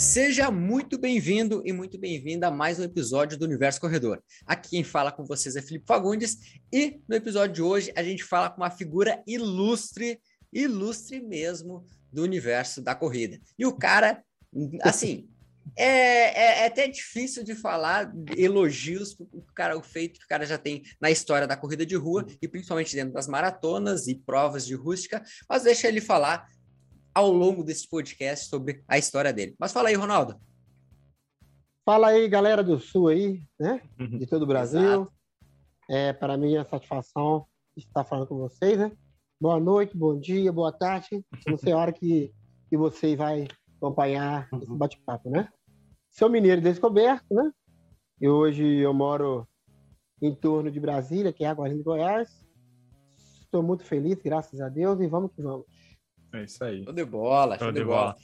Seja muito bem-vindo e muito bem-vinda a mais um episódio do Universo Corredor. Aqui quem fala com vocês é Felipe Fagundes e no episódio de hoje a gente fala com uma figura ilustre, ilustre mesmo do universo da corrida. E o cara, assim, é, é, é, até difícil de falar elogios o cara o feito que o cara já tem na história da corrida de rua e principalmente dentro das maratonas e provas de rústica, mas deixa ele falar ao longo desse podcast sobre a história dele. Mas fala aí, Ronaldo. Fala aí, galera do Sul aí, né? Uhum. De todo o Brasil. É, para mim é satisfação estar falando com vocês, né? Boa noite, bom dia, boa tarde. Não sei a hora que, que você vai acompanhar esse uhum. bate-papo, né? Sou mineiro descoberto, né? E hoje eu moro em torno de Brasília, que é Água de Goiás. Estou muito feliz, graças a Deus, e vamos que vamos. É isso aí. Show de bola, show, show de, de bola. bola.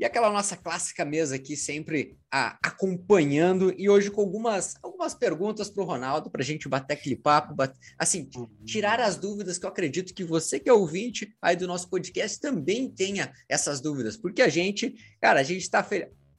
E aquela nossa clássica mesa aqui, sempre a, acompanhando, e hoje com algumas, algumas perguntas para o Ronaldo, para a gente bater aquele papo, bater, assim, tirar as dúvidas, que eu acredito que você que é ouvinte aí do nosso podcast também tenha essas dúvidas, porque a gente, cara, a gente está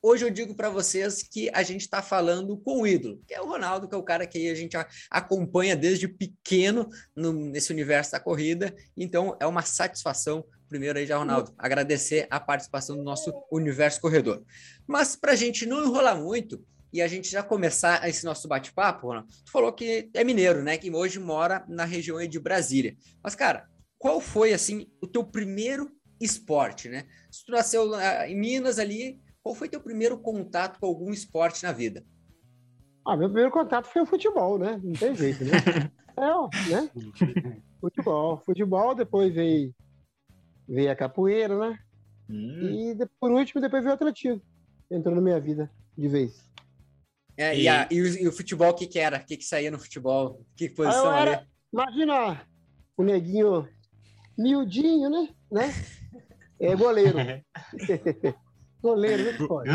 Hoje eu digo para vocês que a gente está falando com o ídolo, que é o Ronaldo, que é o cara que a gente acompanha desde pequeno no, nesse universo da corrida. Então é uma satisfação, primeiro aí já, Ronaldo, agradecer a participação do nosso universo corredor. Mas para a gente não enrolar muito e a gente já começar esse nosso bate-papo, Ronaldo, tu falou que é mineiro, né? Que hoje mora na região de Brasília. Mas, cara, qual foi assim o teu primeiro esporte, né? Se tu nasceu em Minas ali, qual foi teu primeiro contato com algum esporte na vida? Ah, meu primeiro contato foi o futebol, né? Não tem jeito, né? é, né? futebol. Futebol, depois veio, veio a capoeira, né? Hum. E por último, depois veio o atletismo. Entrou na minha vida de vez. É, e, a, e, o, e, o, futebol, o que, que era? O que, que saía no futebol? Que posição ah, era, Imagina o neguinho miudinho, né? né? É goleiro. Goleiro, não pode.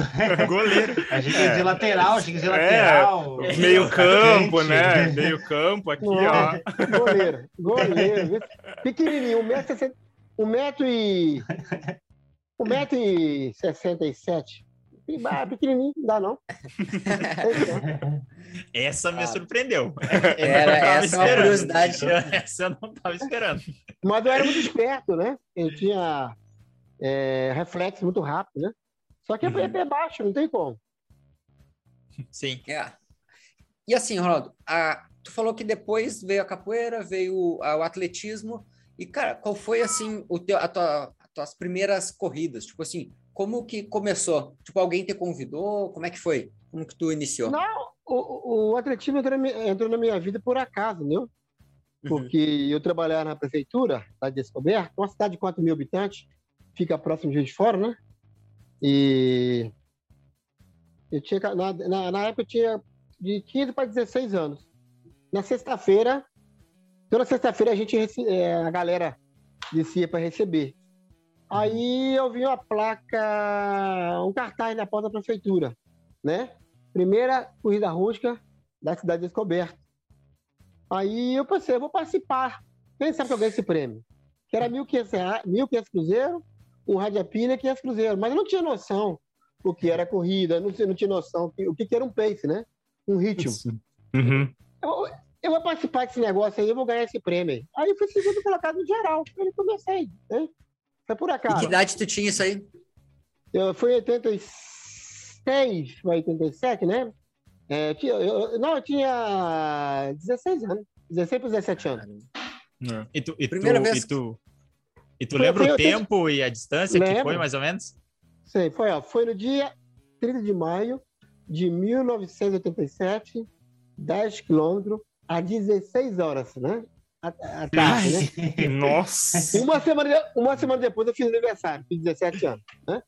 Goleiro. A gente é de lateral, a gente de lateral. É, meio campo, né? Meio campo aqui, não, ó. Goleiro, goleiro. Pequenininho, 1,60m. 1,60m e... 1,67m. Pequenininho, não dá não. Essa me ah, surpreendeu. Era, essa é uma curiosidade. Essa eu não estava esperando. Mas eu era muito esperto, né? Eu tinha é, reflexo muito rápido, né? Só que é, uhum. é pé baixo, não tem como. Sim. É. E assim, Ronaldo, a, tu falou que depois veio a capoeira, veio a, o atletismo. E, cara, qual foi, assim, o teu, a tua, as tuas primeiras corridas? Tipo assim, como que começou? Tipo, alguém te convidou? Como é que foi? Como que tu iniciou? Não, o, o atletismo entrou na, minha, entrou na minha vida por acaso, entendeu? Uhum. Porque uhum. eu trabalhava na prefeitura, cidade de Descoberta, uma cidade de 4 mil habitantes, fica próximo de Juiz de Fora, né? E eu tinha, na, na, na época eu tinha de 15 para 16 anos. Na sexta-feira, toda sexta-feira a gente é, a galera descia para receber. Aí eu vi uma placa, um cartaz na porta da prefeitura, né? Primeira corrida rústica da cidade de Descoberta. Aí eu pensei, eu vou participar. Quem sabe que eu ganho esse prêmio? Que era 1.500 cruzeiro um Radiapina e 500 Cruzeiro. Mas eu não tinha noção o que era corrida, não, não tinha noção o que, era um pace, né? Um ritmo. Uhum. Eu, eu, vou participar desse negócio aí, eu vou ganhar esse prêmio. Aí eu fui segundo colocado no geral. Eu comecei, né? Foi por acaso. E que idade tu tinha isso aí? Eu fui em 86, 87, né? É, tinha, eu, não, eu tinha 16 anos. 16 para 17 anos. E tu, e Primeira tu, vez... e tu, e tu foi, lembra o tempo tenho... e a distância Lembro. que foi, mais ou menos? Sei, foi, ó, foi no dia 30 de maio de 1987, 10 quilômetros, a 16 horas, né? A, a tarde, né? Nossa! Uma semana, uma semana depois eu fiz aniversário, fiz 17 anos, né?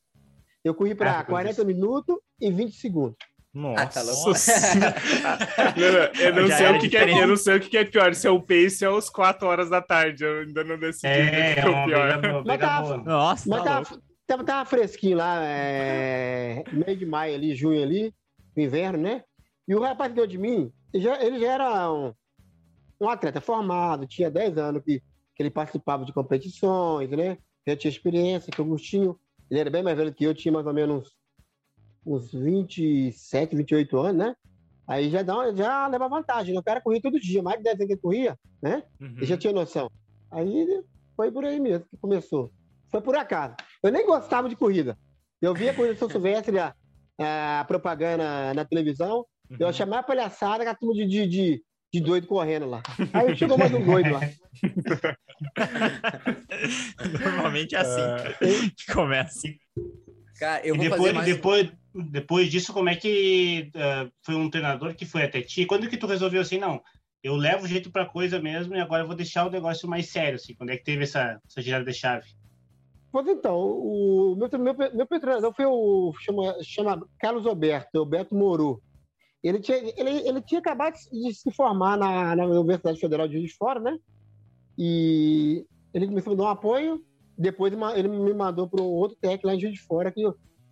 Eu corri para ah, 40 minutos e 20 segundos. Nossa, ah, tá não, eu, não sei o que, que é, eu não sei o que é pior, se é o pace ou as 4 horas da tarde. Eu ainda não decidi é, o que é, o pior. mas tava, Nossa, mas tá tava, tava, tava, fresquinho lá, é, meio de maio ali, junho ali, inverno, né? E o rapaz que deu de mim, ele já, ele já era um, um atleta formado, tinha 10 anos que, que ele participava de competições, né? Já tinha experiência, que o Agostinho, ele era bem mais velho que eu, tinha mais ou menos uns 27, 28 anos, né? Aí já, dá, já leva vantagem. Né? O cara corria todo dia, mais de 10 anos que ele corria, né? Uhum. Ele já tinha noção. Aí foi por aí mesmo que começou. Foi por acaso. Eu nem gostava de corrida. Eu via a corrida do São Silvestre, a, a propaganda na televisão, uhum. eu chamava palhaçada com a turma de, de, de, de, doido correndo lá. Aí chegou mais um doido lá. Normalmente é assim uh... que começa. Cara, eu vou depois, fazer mais... depois, depois disso, como é que uh, foi um treinador que foi até ti? Quando que tu resolveu assim, não, eu levo o jeito para coisa mesmo e agora eu vou deixar o negócio mais sério, assim? Quando é que teve essa, essa girada de chave? Pois então, o meu, meu, meu treinador foi o chama, chama Carlos Alberto, Alberto Moro. Ele tinha, ele, ele tinha acabado de se formar na, na Universidade Federal de Juiz de Fora, né? E ele começou a me dar um apoio. Depois ele me mandou para outro técnico lá em Juiz de Fora, que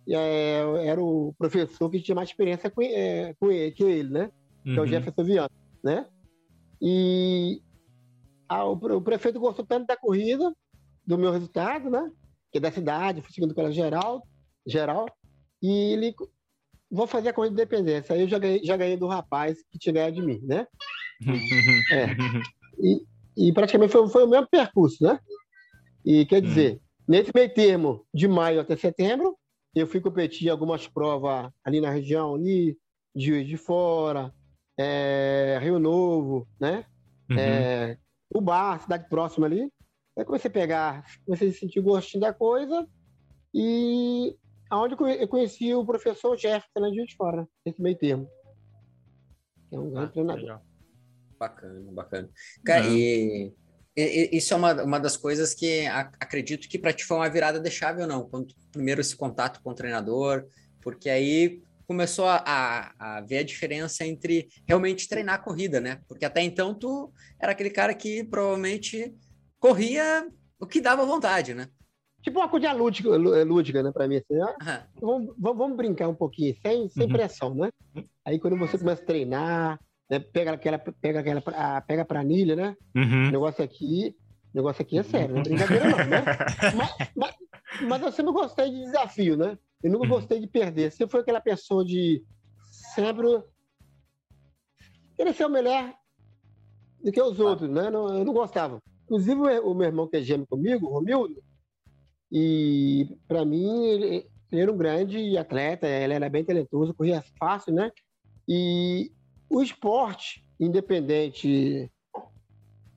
é, era o professor que tinha mais experiência com, é, com ele, que ele, né? Que é o uhum. Jefferson Viana, né? E a, o, o, prefeito gostou tanto da corrida, do meu resultado, né? Que é da cidade, fui segundo pela geral, geral. E ele, vou fazer a corrida de independência. Aí eu já ganhei, já ganhei do rapaz que ganhado de mim, né? é. E, e praticamente foi, foi o mesmo percurso, né? E quer dizer, hum. nesse meio termo, de maio até setembro, eu fui competir algumas provas ali na região, ali, de, de Fora, é, Rio Novo, né? Uhum. É, o bar, cidade próxima ali. Aí comecei a pegar, comecei a sentir o gostinho da coisa e aonde eu conheci o professor Jefferson na de Fora, nesse meio termo. é um grande ah, treinador. Legal. Bacana, bacana. Cara, uhum. e, e, isso é uma, uma das coisas que a, acredito que para ti foi uma virada de chave ou não? Quando primeiro esse contato com o treinador, porque aí começou a, a, a, ver a diferença entre realmente treinar a corrida, né? Porque até então tu era aquele cara que provavelmente corria o que dava vontade, né? Tipo uma coisa lúdica, lúdica né, para mim. Assim, ah, vamos, vamos, brincar um pouquinho, sem, sem uhum. pressão, né? Aí quando você começa a treinar, né, pega aquela, pega aquela, pega a planilha, né? Uhum. O negócio aqui, negócio aqui é sério, não é brincadeira não, né? mas, mas, mas eu sempre gostei de desafio, né? Eu nunca uhum. gostei de perder. Você foi aquela pessoa de sempre querer ser o melhor do que os outros, né? Não, eu não gostava. Inclusive, o meu irmão que é gêmeo comigo, o Romildo, e para mim, ele, ele, era um grande atleta, ele era bem talentoso, corria fácil, né? E o esporte, independente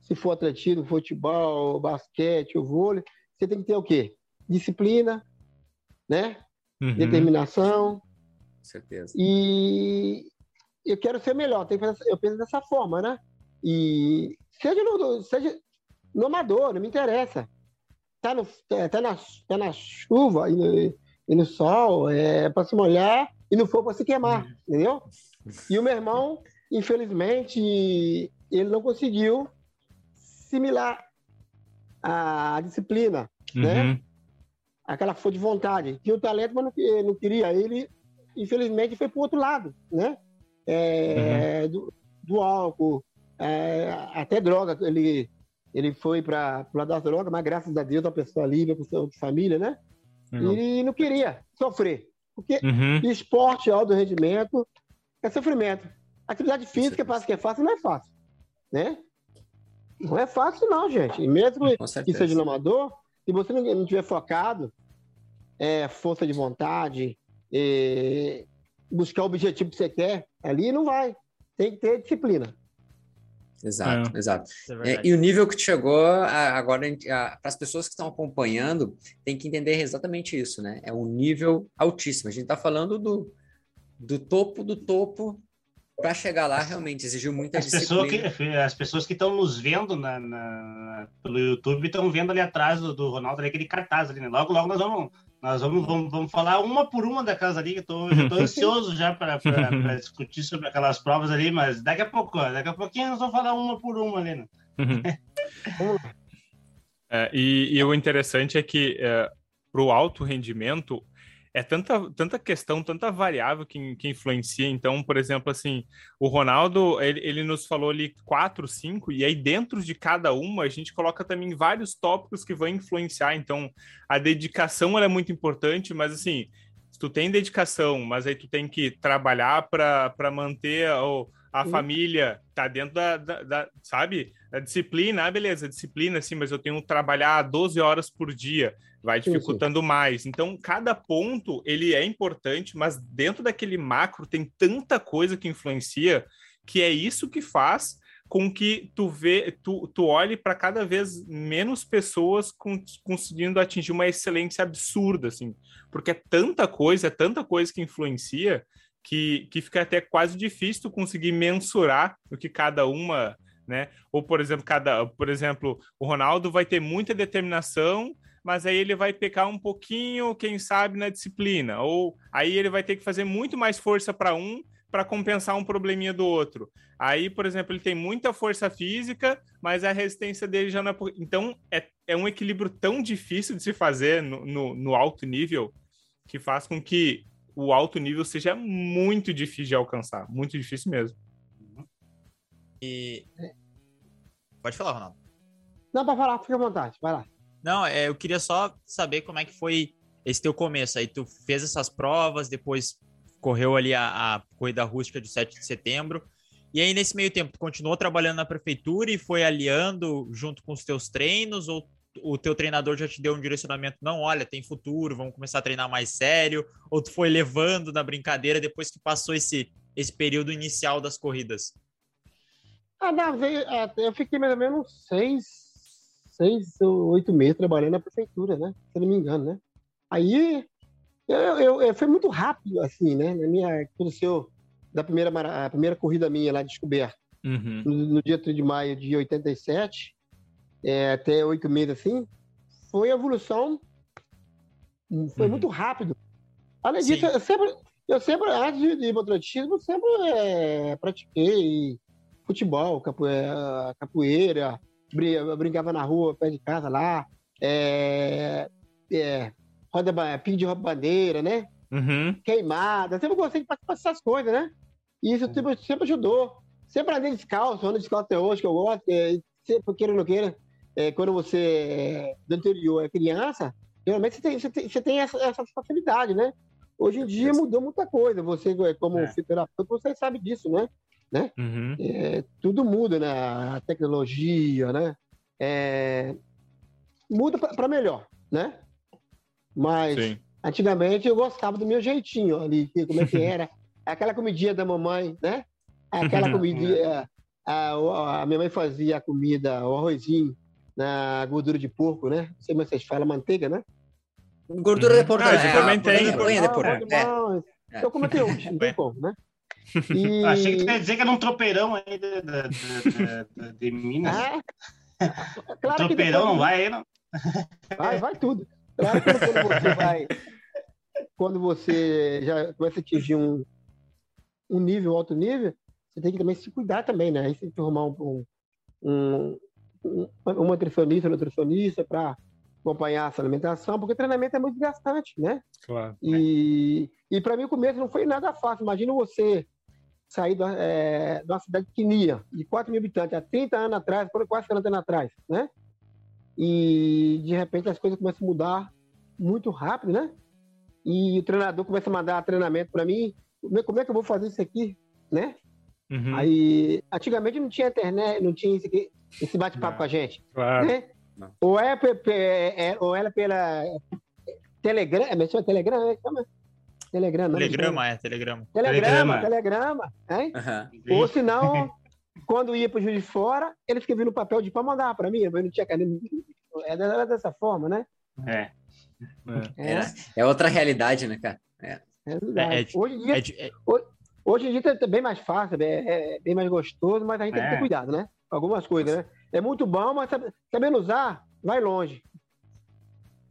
se for atletismo, futebol, basquete, o vôlei, você tem que ter o quê? Disciplina, né? uhum. determinação. Com certeza. E eu quero ser melhor, tem que fazer, eu penso dessa forma, né? E seja no, seja no amador, não me interessa. Tá, no, tá, na, tá na chuva e no, e no sol, é para se molhar e não for para se queimar, entendeu? E o meu irmão, infelizmente, ele não conseguiu similar a disciplina, né? uhum. né? aquela força de vontade. Tinha o talento, mas não, não queria. Ele, infelizmente, foi para o outro lado, né? É, uhum. do, do, álcool, é, até droga. Ele, ele foi para das drogas, mas graças a Deus, a pessoa livre, a pessoa de família, né? Uhum. E não queria sofrer. Porque uhum. esporte, alto rendimento, é sofrimento. Atividade física, parece que é fácil, não é fácil, né? Não é fácil, não, gente. E mesmo que seja no amador, se você não, não tiver focado, é, força de vontade, é, buscar o objetivo que você quer, ali não vai. Tem que ter disciplina. Exato, é. exato. É, é e o nível que chegou agora para as pessoas que estão acompanhando tem que entender exatamente isso, né? É um nível altíssimo. A gente está falando do, do topo do topo para chegar lá realmente exigiu muita as disciplina. Pessoas que, as pessoas que estão nos vendo na, na, pelo YouTube estão vendo ali atrás do, do Ronaldo ali, aquele cartaz ali, né? Logo, logo nós vamos nós vamos, vamos, vamos falar uma por uma da casa ali, que eu estou ansioso já para discutir sobre aquelas provas ali, mas daqui a pouco, daqui a pouquinho nós vamos falar uma por uma ali. Né? é, e, e, o interessante é que é, para o alto rendimento, é tanta, tanta questão, tanta variável que, que influencia. Então, por exemplo, assim, o Ronaldo, ele, ele nos falou ali quatro, cinco, e aí dentro de cada uma a gente coloca também vários tópicos que vão influenciar. Então, a dedicação é muito importante, mas assim, tu tem dedicação, mas aí tu tem que trabalhar para manter a família, tá dentro da, da, da, sabe? A disciplina, ah, beleza, disciplina, sim, mas eu tenho que trabalhar 12 horas por dia, vai dificultando sim, sim. mais. Então, cada ponto, ele é importante, mas dentro daquele macro tem tanta coisa que influencia, que é isso que faz com que tu vê, tu, tu olhe para cada vez menos pessoas com, conseguindo atingir uma excelência absurda, assim, porque é tanta coisa, é tanta coisa que influencia que, que fica até quase difícil tu conseguir mensurar o que cada uma, né? Ou por exemplo, cada, por exemplo, o Ronaldo vai ter muita determinação, mas aí ele vai pecar um pouquinho, quem sabe, na disciplina, ou aí ele vai ter que fazer muito mais força para um para compensar um probleminha do outro. Aí, por exemplo, ele tem muita força física, mas a resistência dele já não é. Então, é, é um equilíbrio tão difícil de se fazer no, no, no alto nível que faz com que o alto nível seja muito difícil de alcançar. Muito difícil mesmo. E. Pode falar, Ronaldo. Não, para falar, fica à vontade, vai lá. Não, é, eu queria só saber como é que foi esse teu começo. Aí tu fez essas provas, depois correu ali a, a corrida rústica de 7 de setembro. E aí, nesse meio tempo, tu continuou trabalhando na prefeitura e foi aliando junto com os teus treinos? Ou o teu treinador já te deu um direcionamento? Não, olha, tem futuro, vamos começar a treinar mais sério? Ou tu foi levando na brincadeira depois que passou esse, esse período inicial das corridas? Ah, é, eu fiquei mais ou menos seis, seis ou oito meses trabalhando na prefeitura, né? Se não me engano, né? Aí eu, eu, eu, foi muito rápido, assim, né? Na minha, aconteceu da primeira, a primeira corrida minha lá descoberta, uhum. no, no, dia 3 de maio de 87, é, até oito meses assim, foi a evolução, foi uhum. muito rápido. Além disso, eu sempre, eu sempre, antes de o atletismo, sempre é, pratiquei futebol, capoeira, capoeira, brincava na rua, perto de casa lá, é, é, roda, pinho de bandeira, né? Uhum. Queimada. Sempre gostei de participar dessas coisas, né? E isso sempre, sempre ajudou. Sempre andei descalço, ando descalço até hoje, que eu gosto. É, sempre, queira ou não queira, é, quando você é, do anterior é criança, geralmente você tem, você tem, você tem essa, essa, facilidade, né? Hoje em dia mudou muita coisa. Você, como é. fisioterapeuta, você sabe disso, né? Né? Uhum. É, tudo muda, né? A tecnologia, né? É, muda para melhor, né? Mas Sim. antigamente eu gostava do meu jeitinho ali, como é que era. Aquela comidinha da mamãe, né? Aquela comidinha. A, a, minha mãe fazia a comida, o arrozinho na gordura de porco, né? Não sei como vocês falam, manteiga, né? Gordura de porco. Ah, é, também tem. Banha de porco. É. Eu até hoje, não tem como, né? E... Achei que ia dizer que era um tropeirão aí de, de, de, de Minas. Ah, claro tropeirão não vai aí, não? Vai, vai tudo. Claro que quando você vai. Quando você já começa a atingir um, um nível, alto nível, você tem que também se cuidar também, né? Aí você tem que arrumar um, um, um, um nutricionista, um nutricionista para acompanhar essa alimentação, porque treinamento é muito desgastante, né? Claro. E, é. e para mim o começo não foi nada fácil. Imagina você sair da, é, de uma cidade pequenininha, de 4 mil habitantes, há 30 anos atrás, quase 40 anos atrás, né? e de repente as coisas começam a mudar muito rápido, né? E o treinador começa a mandar treinamento para mim, como é que eu vou fazer isso aqui, né? Uhum. Aí, antigamente não tinha internet, não tinha esse, esse bate-papo com a gente, claro. né? Ou, é, é, ou era pela Telegram, é chama Telegram, é, chama Telegrama, telegrama, é, telegrama. Telegrama, telegrama, hein? Uhum. Ou senão quando ia para o juiz de fora, ele escrevia no papel de para mandar para mim, eu não tinha caneta. Era dessa forma, né? É. É, é. é outra realidade, né, cara? É. é, é hoje, em dia, é hoje, hoje em dia é bem mais fácil, é, bem mais gostoso, mas a gente tem que ter cuidado, né? Algumas coisas, né? É muito bom, mas sabendo usar, vai longe.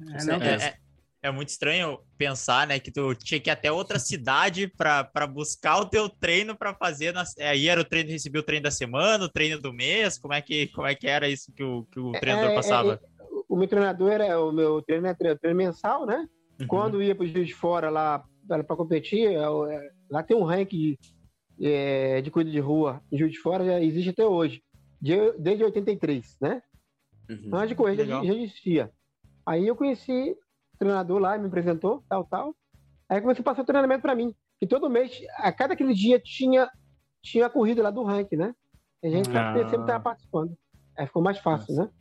É, não, é, é muito estranho pensar, né, que tu tinha que ir até outra cidade para buscar o teu treino para fazer. Na... Aí era o treino, recebia o treino da semana, o treino do mês. Como é que, como é que era isso que o, que o treinador é, passava? É, é o meu treinador era o meu treino, é treino, treino mensal, né? Uhum. Quando ia para os dias de fora lá para competir, é é, lá tem um ranking de, de corrida de rua em Juiz de Fora, já existe até hoje, de, desde 83, né? Uhum. Antes de correr já, já existia. Aí eu conheci treinador lá me apresentou, tal, tal. Aí comecei a passar o treinamento para mim. E todo mês, a cada aquele dia, tinha, tinha a corrida lá do ranking, né? A gente ah. sempre estava participando. Aí ficou mais fácil, Nossa. né?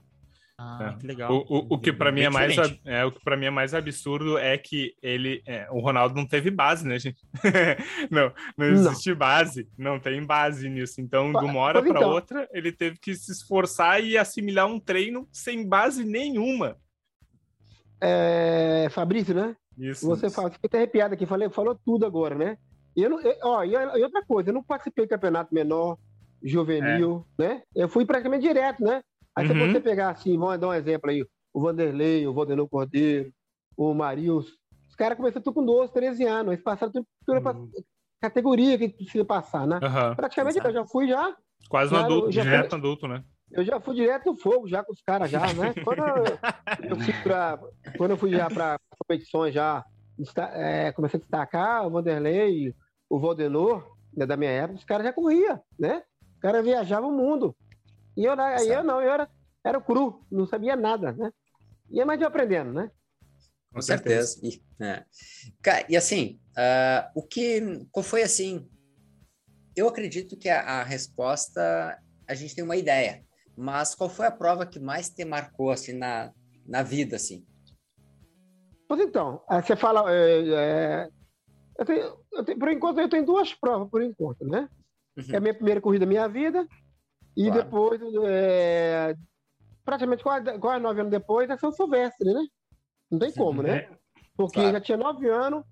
Ah, é. que legal. O, o, o que para mim é mais é o que para mim é mais absurdo é que ele é, o Ronaldo não teve base, né, gente? não, não existe não. base, não tem base nisso. Então, de uma hora para então. outra, ele teve que se esforçar e assimilar um treino sem base nenhuma. É, Fabrício, né? Isso. Você isso. fala, fiquei arrepiado aqui, falei, falou tudo agora, né? E, eu não, eu, ó, e, outra coisa, eu não participei do campeonato menor, juvenil, é. né? Eu fui praticamente direto, né? Aí uhum. se você pegar assim, vamos dar um exemplo aí, o Vanderlei, o Valdenor Cordeiro, o Marius, os caras começaram tudo com 12, 13 anos, eles passaram tudo pela uhum. categoria que precisa passar, né? Uhum. Praticamente eu já fui já. Quase no adulto, direto fui, adulto, né? Eu já fui direto no fogo, já com os caras já, né? Quando eu, eu fui pra, quando eu fui já para competições já, é, comecei a destacar o Vanderlei, o Valdenor, né, da minha época, os caras já corriam, né? Os caras viajavam o mundo. E eu, aí eu não, eu era, era cru, não sabia nada, né? E é mais de aprendendo, né? Com certeza. E, é. e assim, uh, o que qual foi assim? Eu acredito que a, a, resposta a gente tem uma ideia, mas qual foi a prova que mais te marcou assim na, na vida assim? Pois então, você fala, é, é, eu tenho, eu tenho, por enquanto eu tenho duas provas por enquanto, né? Uhum. É a minha primeira corrida da minha vida e claro. depois, é, praticamente quase, quase nove anos depois, é São Silvestre, né? Não tem como, né? É. Porque claro. já tinha nove anos,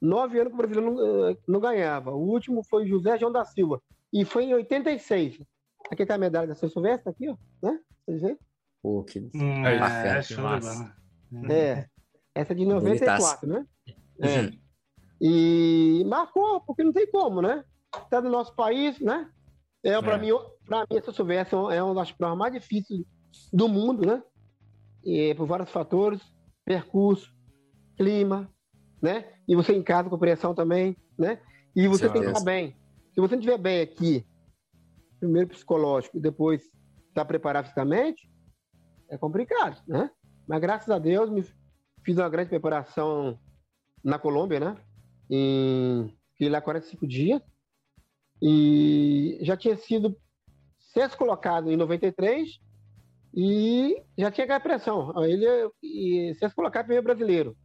nove anos que o Brasil não, não ganhava. O último foi José João da Silva. E foi em 86. Aqui tá a medalha da São Silvestre, aqui, ó. Né? Vocês verem? Pô, que... Hum, é, é, massa. é, essa é de 94, né? É. Uhum. E marcou, porque não tem como, né? Tá no nosso país, né? É, para é. mim, para mim, essa Silvestre é uma das provas mais difíceis do mundo, né? E, por vários fatores, percurso, clima, né? E você em casa com pressão também, né? E você tem que estar bem. Se você não estiver bem aqui, primeiro psicológico e depois estar tá preparado fisicamente, é complicado, né? Mas graças a Deus, me fiz uma grande preparação na Colômbia, né? Em, fiquei lá 45 dias e já tinha sido sexto colocado em 93 e já tinha ganho pressão. Ele e sexto colocado primeiro brasileiro.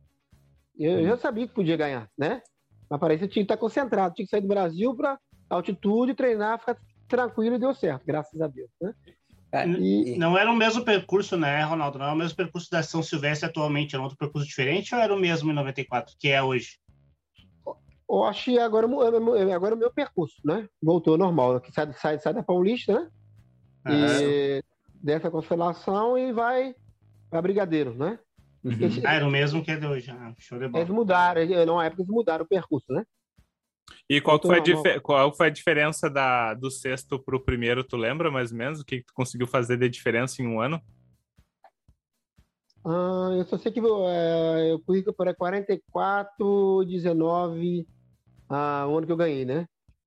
Eu, eu já sabia que podia ganhar, né? Mas parecia que tinha que estar concentrado, tinha que sair do Brasil para altitude, treinar, ficar tranquilo e deu certo, graças a Deus. Né? É, e... Não era o mesmo percurso, né, Ronaldo? Não era o mesmo percurso da São Silvestre atualmente, era um outro percurso diferente ou era o mesmo em 94, que é hoje? Eu acho que agora, agora é o meu percurso, né? Voltou normal. Sai, sai, sai da Paulista, né? E dessa constelação e vai para Brigadeiro, né? Uhum. Ah, era o mesmo que é de hoje. Ah, show de bola. Eles mudaram, na época eles mudaram o percurso, né? E qual foi, a qual foi a diferença da, do sexto para o primeiro, tu lembra mais ou menos? O que, que tu conseguiu fazer de diferença em um ano? Ah, eu só sei que é, eu fui para 44, 19, ah, o ano que eu ganhei, né?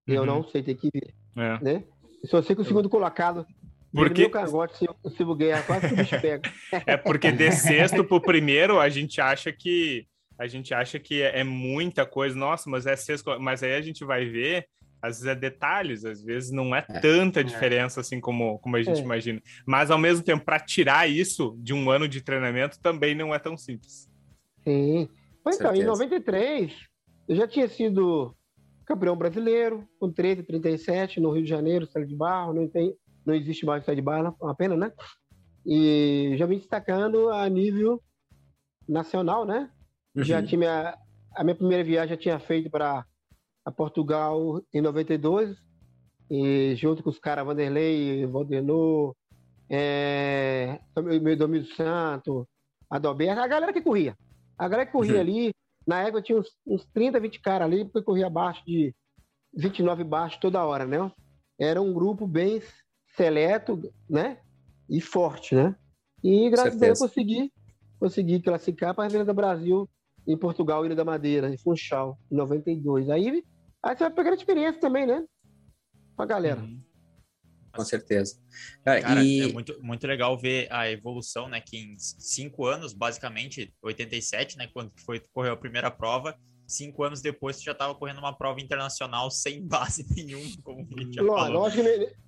Uhum. Eu não sei, tem que ver. É. Né? Eu só sei que o segundo colocado porque... Meu cangote, se, se eu ganhar, quase que o bicho pega. é porque de sexto pro primeiro, a gente acha que a gente acha que é muita coisa, nossa, mas é sexto, mas aí a gente vai ver às vezes é detalhes, às vezes não é, é. tanta é. diferença assim como, como a gente é. imagina. Mas ao mesmo tempo, para tirar isso de um ano de treinamento também não é tão simples. Sim. Pois então, em 93, eu já tinha sido campeão brasileiro, com 13, 37, no Rio de Janeiro, Estado de Barro, não, tem, não existe mais Estado de Barro, é uma pena, né? E já vim destacando a nível nacional, né? Uhum. Já tinha a minha primeira viagem já tinha feito para Portugal em 92, e junto com os caras Vanderlei, Valdenor, é, Domingos Santo, Adalberto, a galera que corria. A galera que corria uhum. ali, na época tinha uns, uns 30, 20 caras ali, porque corria abaixo de 29 baixo toda hora, né? Era um grupo bem seleto, né? E forte, né? E graças a Deus eu consegui, consegui classificar para a Avenida do Brasil em Portugal, Ilha da Madeira, em Funchal, em 92. Aí Aí você vai pegar experiência também, né? Com a galera. Uhum. Com certeza. Cara, Cara e... é muito, muito legal ver a evolução, né? Que em cinco anos, basicamente, 87, né? Quando foi, correu a primeira prova, cinco anos depois tu já estava correndo uma prova internacional sem base nenhuma, como a gente já Lógico, falou. lógico que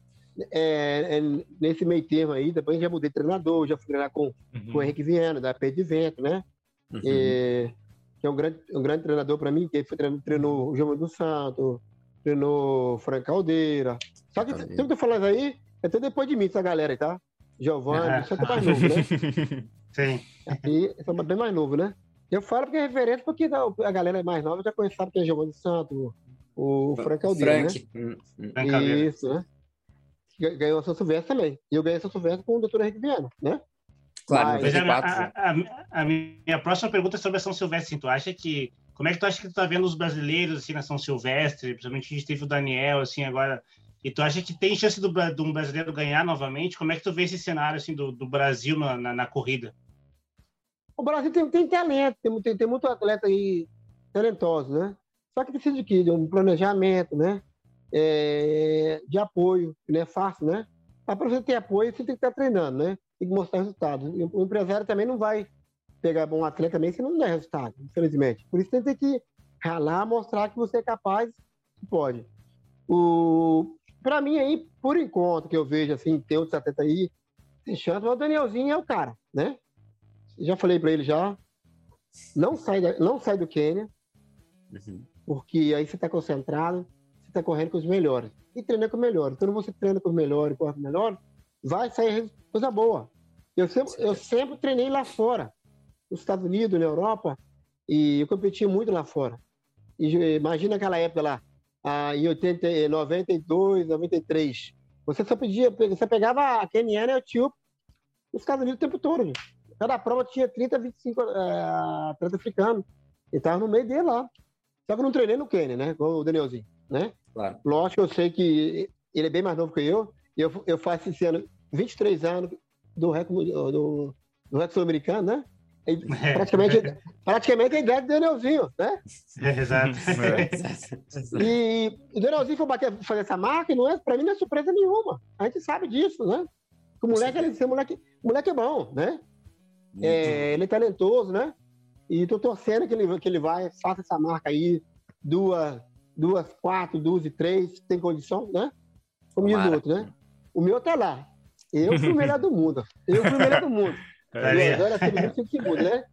é, é, nesse meio termo aí, depois já mudei de treinador, já fui treinar com, Uhum. com o Henrique Viana, da Pé de Vento, né? Uhum. É, que é um grande, um grande treinador para mim, que ele foi treinou, treinou o João do Santo, treinou Frank Caldeira. Só que tudo que eu falando aí é tudo depois de mim, essa galera aí, tá? Giovanni, só que é mais novo, né? Sim. E sou bem mais novo, né? Eu falo porque é referência, porque a galera mais nova já conhece, sabe quem é Giovanni Santo, o Frank Caldeira, né? Frank. Hum, hum. Frank. Isso, né? Ga- Ganhou a São Silvestre também. E eu ganhei a São Silvestre com o doutor Henrique Viana, né? Claro, Mas- Mas a, 24. a- a- a minha próxima pergunta é sobre a São Silvestre. Tu acha que. Como é que tu acha que tu tá vendo os brasileiros assim, na São Silvestre? Principalmente a gente teve o Daniel, assim, agora. E tu acha que tem chance do, de um brasileiro ganhar novamente? Como é que tu vê esse cenário assim, do, do Brasil na, na, na corrida? O Brasil tem, tem talento, tem, tem, tem muito atleta aí talentoso, né? Só que precisa de quê? De um planejamento, né? É, de apoio, não é fácil, né? Para você ter apoio, você tem que estar treinando, né? Tem que mostrar resultados. O empresário também não vai pegar bom atleta também se não der resultado, infelizmente. Por isso tem que que ralar, mostrar que você é capaz e pode. O... Para mim aí, por enquanto, que eu vejo assim, tem outros atletas aí, tem chance, mas o Danielzinho é o cara, né? já falei para ele já, não sai, da- não sai do Quênia, Uhum. porque aí você está concentrado, você está correndo com os melhores. E treina com os melhores. Quando você treina com os melhores, corre com os melhores, vai sair coisa boa. Eu sempre, eu sempre treinei lá fora, nos Estados Unidos, na Europa, e eu competi muito lá fora. E imagina aquela época lá, ah, em 80, 92, 93. Você só pedia, você pegava a Keniana e o Etíope nos Estados Unidos o tempo todo. gente. Cada prova tinha 30, 25 uh, atletas africanos. E tava no meio dele lá. Só que eu não treinei no Quênia, né? Igual o Danielzinho, né? Claro. Lógico, eu sei que ele é bem mais novo que eu. E eu, eu faço esse ano 23 anos do recorde do, do, do sul-americano, né? Praticamente, praticamente a idade do Danielzinho, né? É, exato. E o Danielzinho foi bater, fazer essa marca e não é, pra mim não é surpresa nenhuma. A gente sabe disso, né? Que o moleque, ele, o moleque, moleque é bom, né? É, ele é talentoso, né? E tô torcendo que ele, que ele vai, faça essa marca aí, duas, duas, quatro, duas e três, tem condição, né? Como diz o outro, né? O meu tá lá. Eu fui o melhor do mundo. Eu fui o melhor do mundo. Tá Duas horas, minutos, cinco segundos, né?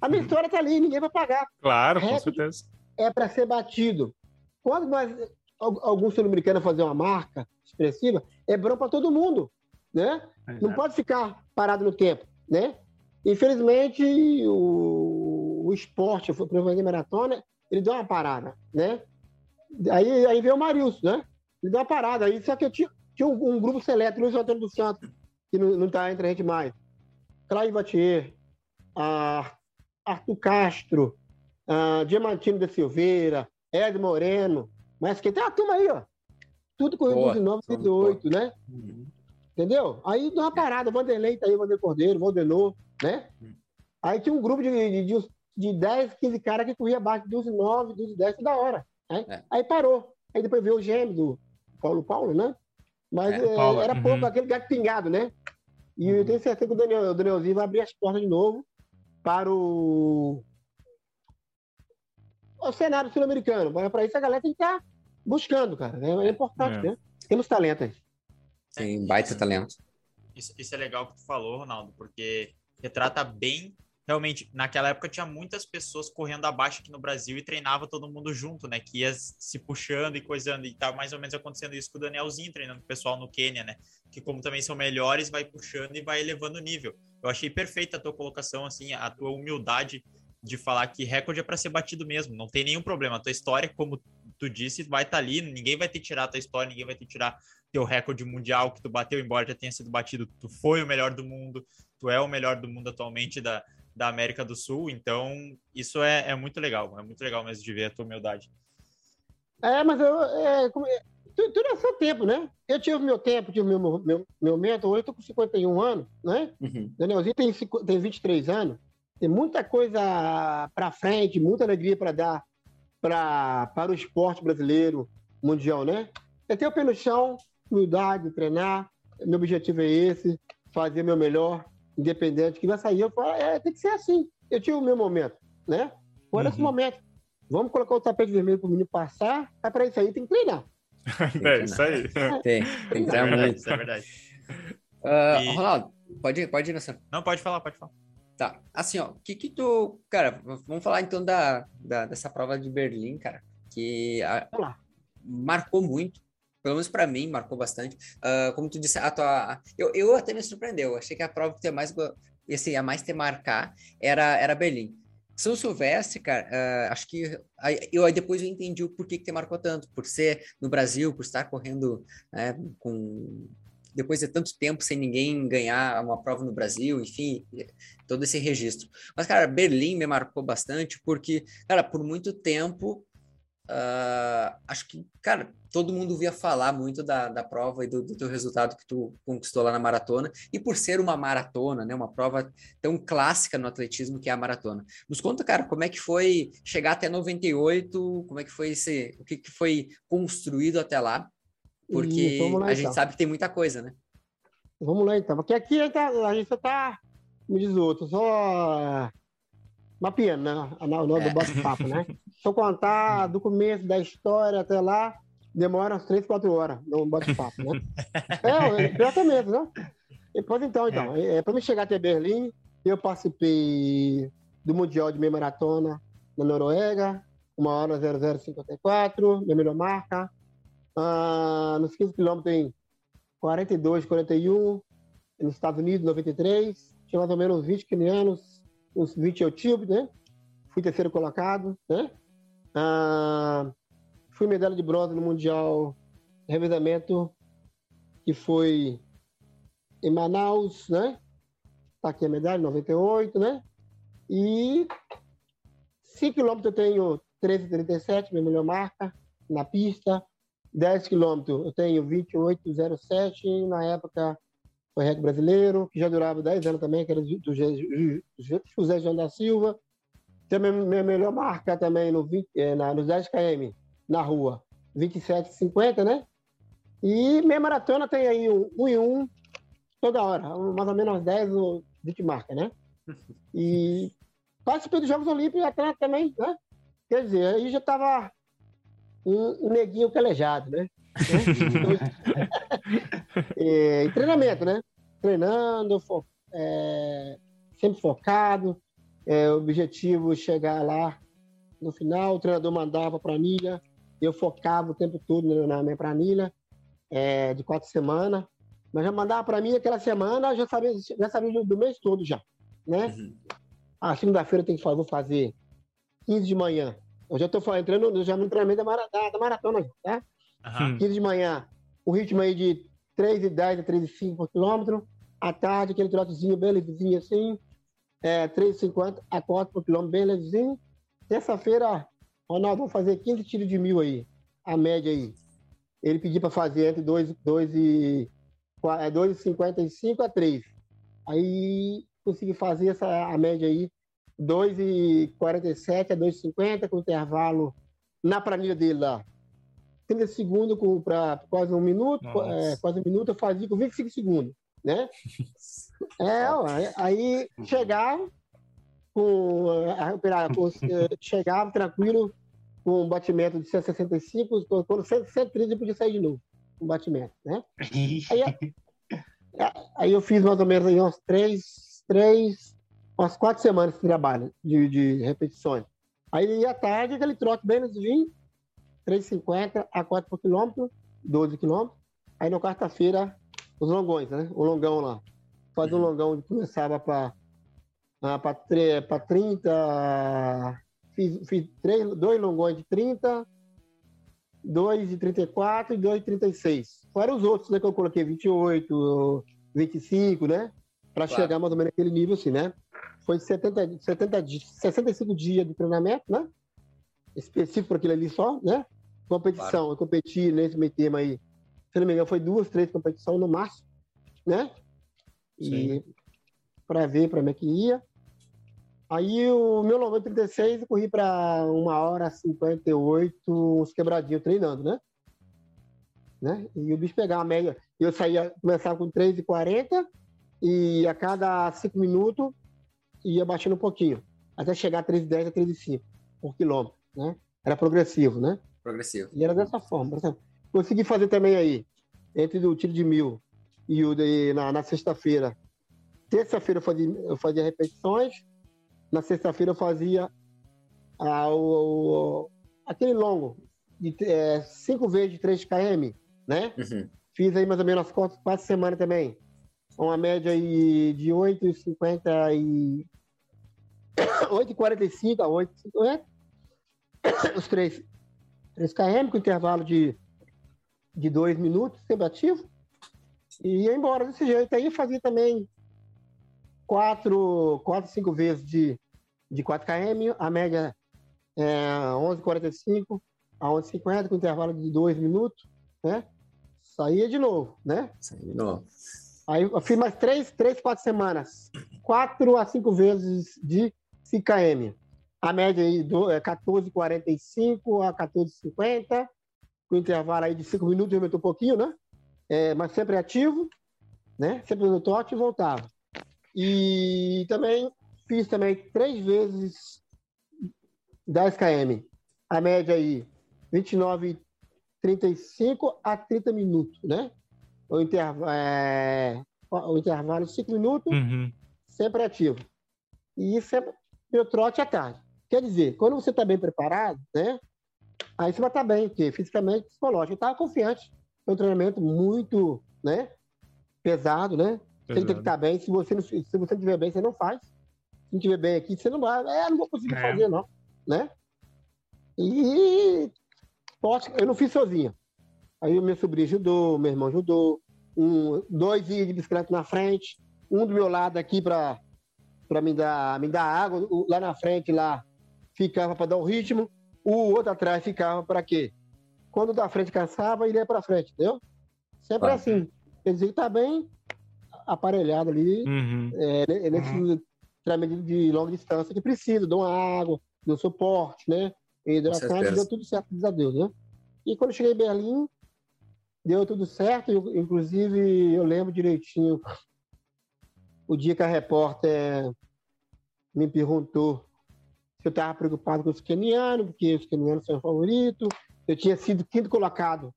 A minha história tá ali, ninguém vai pagar. Claro, com certeza. É para ser batido. Quando nós, al- algum sul-americano fazer uma marca expressiva, é bom para todo mundo, né? Não pode ficar parado no tempo, né? Infelizmente, o, o esporte, por exemplo, a maratona, ele deu uma parada, né? Aí, aí veio o Marilson, né? Ele deu uma parada. Aí, só que eu tinha, tinha um, um grupo seleto, Luiz Antônio dos Santos, que não, não tá entre a gente mais. Clay Vatier, ah, Arthur Castro, Diamantino da Silveira, Ed Moreno, mas que tem uma turma aí, ó. Tudo Boa, 19, turma 38, né? Uhum. Entendeu? Aí deu uma parada, Vanderlei tá aí, Vander Cordeiro, Valdenor, né? Aí tinha um grupo de, de, de, de 10, 15 caras que corria abaixo de 12, 9, 12, 10, toda hora. Né? É. Aí parou. Aí depois veio o gêmeo do Paulo Paulo, né? Mas É, eh, Paulo. era Uhum. pouco, aquele gato pingado, né? E eu tenho certeza que o, Daniel, o Danielzinho vai abrir as portas de novo para o, o cenário sul-americano. Mas para isso a galera tem que estar buscando, cara. É, é importante, É. né? Temos talento aí. Tem baita talento. Isso, isso é legal que tu falou, Ronaldo, porque retrata bem. Realmente, naquela época tinha muitas pessoas correndo abaixo aqui no Brasil e treinava todo mundo junto, né? Que ia se puxando e coisando. E tá mais ou menos acontecendo isso com o Danielzinho, treinando o pessoal no Quênia, né? Que como também são melhores, vai puxando e vai elevando o nível. Eu achei perfeita a tua colocação, assim, a tua humildade de falar que recorde é para ser batido mesmo. Não tem nenhum problema. A tua história, como tu disse, vai estar ali. Ninguém vai que tirar a tua história, ninguém vai que tirar teu recorde mundial que tu bateu, embora já tenha sido batido, tu foi o melhor do mundo, tu é o melhor do mundo atualmente da, da América do Sul, então isso é, é muito legal, é muito legal mesmo de ver a tua humildade. É, mas eu, é, como é, tu- tudo é seu tempo, né? Eu tive meu tempo, tive meu, meu, meu momento, hoje eu tô com 51 anos, né? Uhum. Danielzinho tem, tem 23 anos, tem muita coisa para frente, muita alegria para dar pra, para o esporte brasileiro mundial, né? É ter o pé no chão, humildade, treinar. Meu objetivo é esse, fazer meu melhor, independente. Que vai sair, eu falo, é, tem que ser assim. Eu tive o meu momento, né? Agora esse Uhum. momento. Vamos colocar o tapete vermelho para o menino passar, mas para isso aí tem que treinar. É isso aí. Tem, tem que treinar muito. Isso é verdade. Ah, E- Ronaldo, pode ir, pode ir nessa. Não, pode falar, pode falar. Tá, assim, ó, o que que tu... Cara, vamos falar então da, da- dessa prova de Berlim, cara, que a- marcou muito, pelo menos pra mim, marcou bastante. Ah, como tu disse, a tua... Eu, eu até me surpreendeu, eu achei que a prova que ia mais, assim, a mais te marcar era, era Berlim. São Silvestre, cara, ah, acho que aí- eu aí depois eu entendi o porquê que te marcou tanto, por ser no Brasil, por estar correndo né, com depois de tanto tempo sem ninguém ganhar uma prova no Brasil, enfim, todo esse registro. Mas, cara, Berlim me marcou bastante porque, cara, por muito tempo, ah, acho que, cara, todo mundo via falar muito da, da prova e do, do teu resultado que tu conquistou lá na maratona. E por ser uma maratona, né, uma prova tão clássica no atletismo que é a maratona. Nos conta, cara, como é que foi chegar até 98, como é que foi esse, o que, que foi construído até lá? Porque lá, a gente então. sabe que tem muita coisa, né? Vamos lá então, porque aqui a gente tá- só tá, como diz o outro, só mapeando, né? O nome É. do bate-papo, né? Se eu contar do começo da história até lá, demora umas 3, 4 horas no bate-papo, né? é, é, pior que é mesmo, né? E, Pois então, então, é, para me chegar até Berlim, eu participei do Mundial de Meia Maratona na Noruega, uma hora 0054, minha melhor marca. Ah, nos 15 quilômetros tem 42, 41. Nos Estados Unidos, 93. Tinha mais ou menos uns 20 quenianos, uns 20 eu tive, né? Fui terceiro colocado, né? Ah, fui medalha de bronze no Mundial de Revezamento, que foi em Manaus, né? Tá aqui a medalha, 98, né? E 5 quilômetros eu tenho 13,37, minha melhor marca, na pista. 10 quilômetros eu tenho 28,07, na época foi recorde brasileiro, que já durava 10 anos também, que era do José João da Silva. Tem minha, minha melhor marca também no 20, eh, na, nos 10 km na rua, 27,50, né? E minha maratona tem aí um, um em um toda hora, mais ou menos umas 10 ou 20 marcas, né? E participei dos Jogos Olímpicos atrás também, né? Quer dizer, aí já estava um, um neguinho calejado, né? É, e treinamento, né? Treinando, fo- é, sempre focado, é, o objetivo é chegar lá no final, o treinador mandava planilha, eu focava o tempo todo na- minha planilha é, de quatro semanas, mas já mandava para mim aquela semana, já sabia, já sabia do, do mês todo já, né? Uhum. A segunda-feira eu tenho que fazer, vou fazer 15 de manhã. Eu já estou entrando já no treinamento da, mara- da- da maratona, tá? Aham. 15 de manhã, o ritmo aí de 3,10 a 3,5 por quilômetro. À tarde, aquele trotezinho bem levezinho assim, é, 3,50 a 4 por quilômetro, bem levezinho. Terça-feira, Ronaldo, vamos fazer 15 tiros de mil aí, a média aí. Ele pediu para fazer entre 2, 2 e qua- é, 2,55 a 3. Aí consegui fazer essa a média aí, 2,47 a 2,50 com intervalo na planilha dele lá. 30 segundos para quase um minuto, é, quase um minuto eu fazia com 25 segundos, né? É, ué, aí chegava com, com eh, chegava tranquilo com um batimento de 165, quando 130 eu podia sair de novo, um batimento, né? Aí, aí eu fiz mais ou menos aí uns três, três, umas quatro semanas de trabalho, de, de repetições. Aí à tarde, aquele trote bem levinho, 3,50 a 4 por quilômetro, 12 quilômetros. Aí na quarta-feira, os longões, né? O longão lá. Faz um longão que começava para para 30. Fiz, fiz três, dois longões de 30, dois de 34 e dois de 36. Fora os outros, né? Que eu coloquei 28, 25, né? Para Claro. chegar mais ou menos naquele nível assim, né? Foi 70, 70 dias, 65 dias de treinamento, né? Específico para aquilo ali só, né? Competição, eu competi nesse meio termo aí. Se não me engano, foi duas, três competições no máximo, né? E para ver para onde é que ia. Aí o meu longão de 36 eu corri para uma hora 58, uns quebradinhos treinando, né? né? E o bicho pegava a média. Eu saía, começava com 3,40 e a cada 5 minutos ia baixando um pouquinho, até chegar a 3,10 a 3,5 por quilômetro. né? Era progressivo, né? Progressivo. E era dessa forma. por exemplo. Consegui fazer também aí, entre o tiro de mil e o de, na, na sexta-feira. Terça-feira eu fazia, eu fazia repetições, na sexta-feira eu fazia ah, o, o- aquele longo, de é, cinco vezes de 3 km, né? Uhum. Fiz aí mais ou menos as quatro, quatro semanas também. Uma média aí de 8,50 e 8,45 a 8,50. Os três, 3 km com intervalo de, de dois minutos, sempre ativo. E ia embora desse jeito. Aí fazia também quatro, quatro cinco vezes de, de 4 km, a média é 11,45 a 11,50 com intervalo de dois minutos, né? Saía de novo, né? Isso aí, não. Aí eu fiz mais três, três, quatro semanas. Quatro a cinco vezes de 5 km. A média aí do, é 14,45 a 14,50, com intervalo aí de cinco minutos, aumentou um pouquinho, né? É, mas sempre ativo, né? Sempre no toque e voltava. E também fiz também três vezes 10 km. A média aí 29,35 a 30 minutos, né? O intervalo, é, o intervalo de 5 minutos, Uhum. sempre ativo. E isso é meu trote à tarde. Quer dizer, quando você está bem preparado, né? Aí você vai estar bem, porque fisicamente psicológico. Eu estava confiante. Foi um treinamento muito, né? Pesado, né? Você tem que Pesado. estar bem. Se você não se você não estiver bem, você não faz. Se não estiver bem aqui, você não vai. É, não vou conseguir É. fazer, não. Né? E posso, eu não fiz sozinho. Aí o meu sobrinho ajudou, meu irmão ajudou. Um, dois iam de bicicleta na frente, um do meu lado aqui para me dar me dar água, lá na frente lá ficava para dar o ritmo, o outro atrás ficava para quê? Quando da frente cansava, ele ia para frente, entendeu? Sempre Claro. assim. Quer dizer que tá bem aparelhado ali, Uhum. é, ne- nesse treinamento de longa distância que precisa, dou uma água, dou suporte, né? Hidratante, certeza. deu tudo certo, graças a Deus, né? E quando cheguei em Berlim, deu tudo certo, eu- inclusive eu lembro direitinho o dia que a repórter me perguntou eu estava preocupado com os kenianos, porque os kenianos são favoritos. Eu tinha sido quinto colocado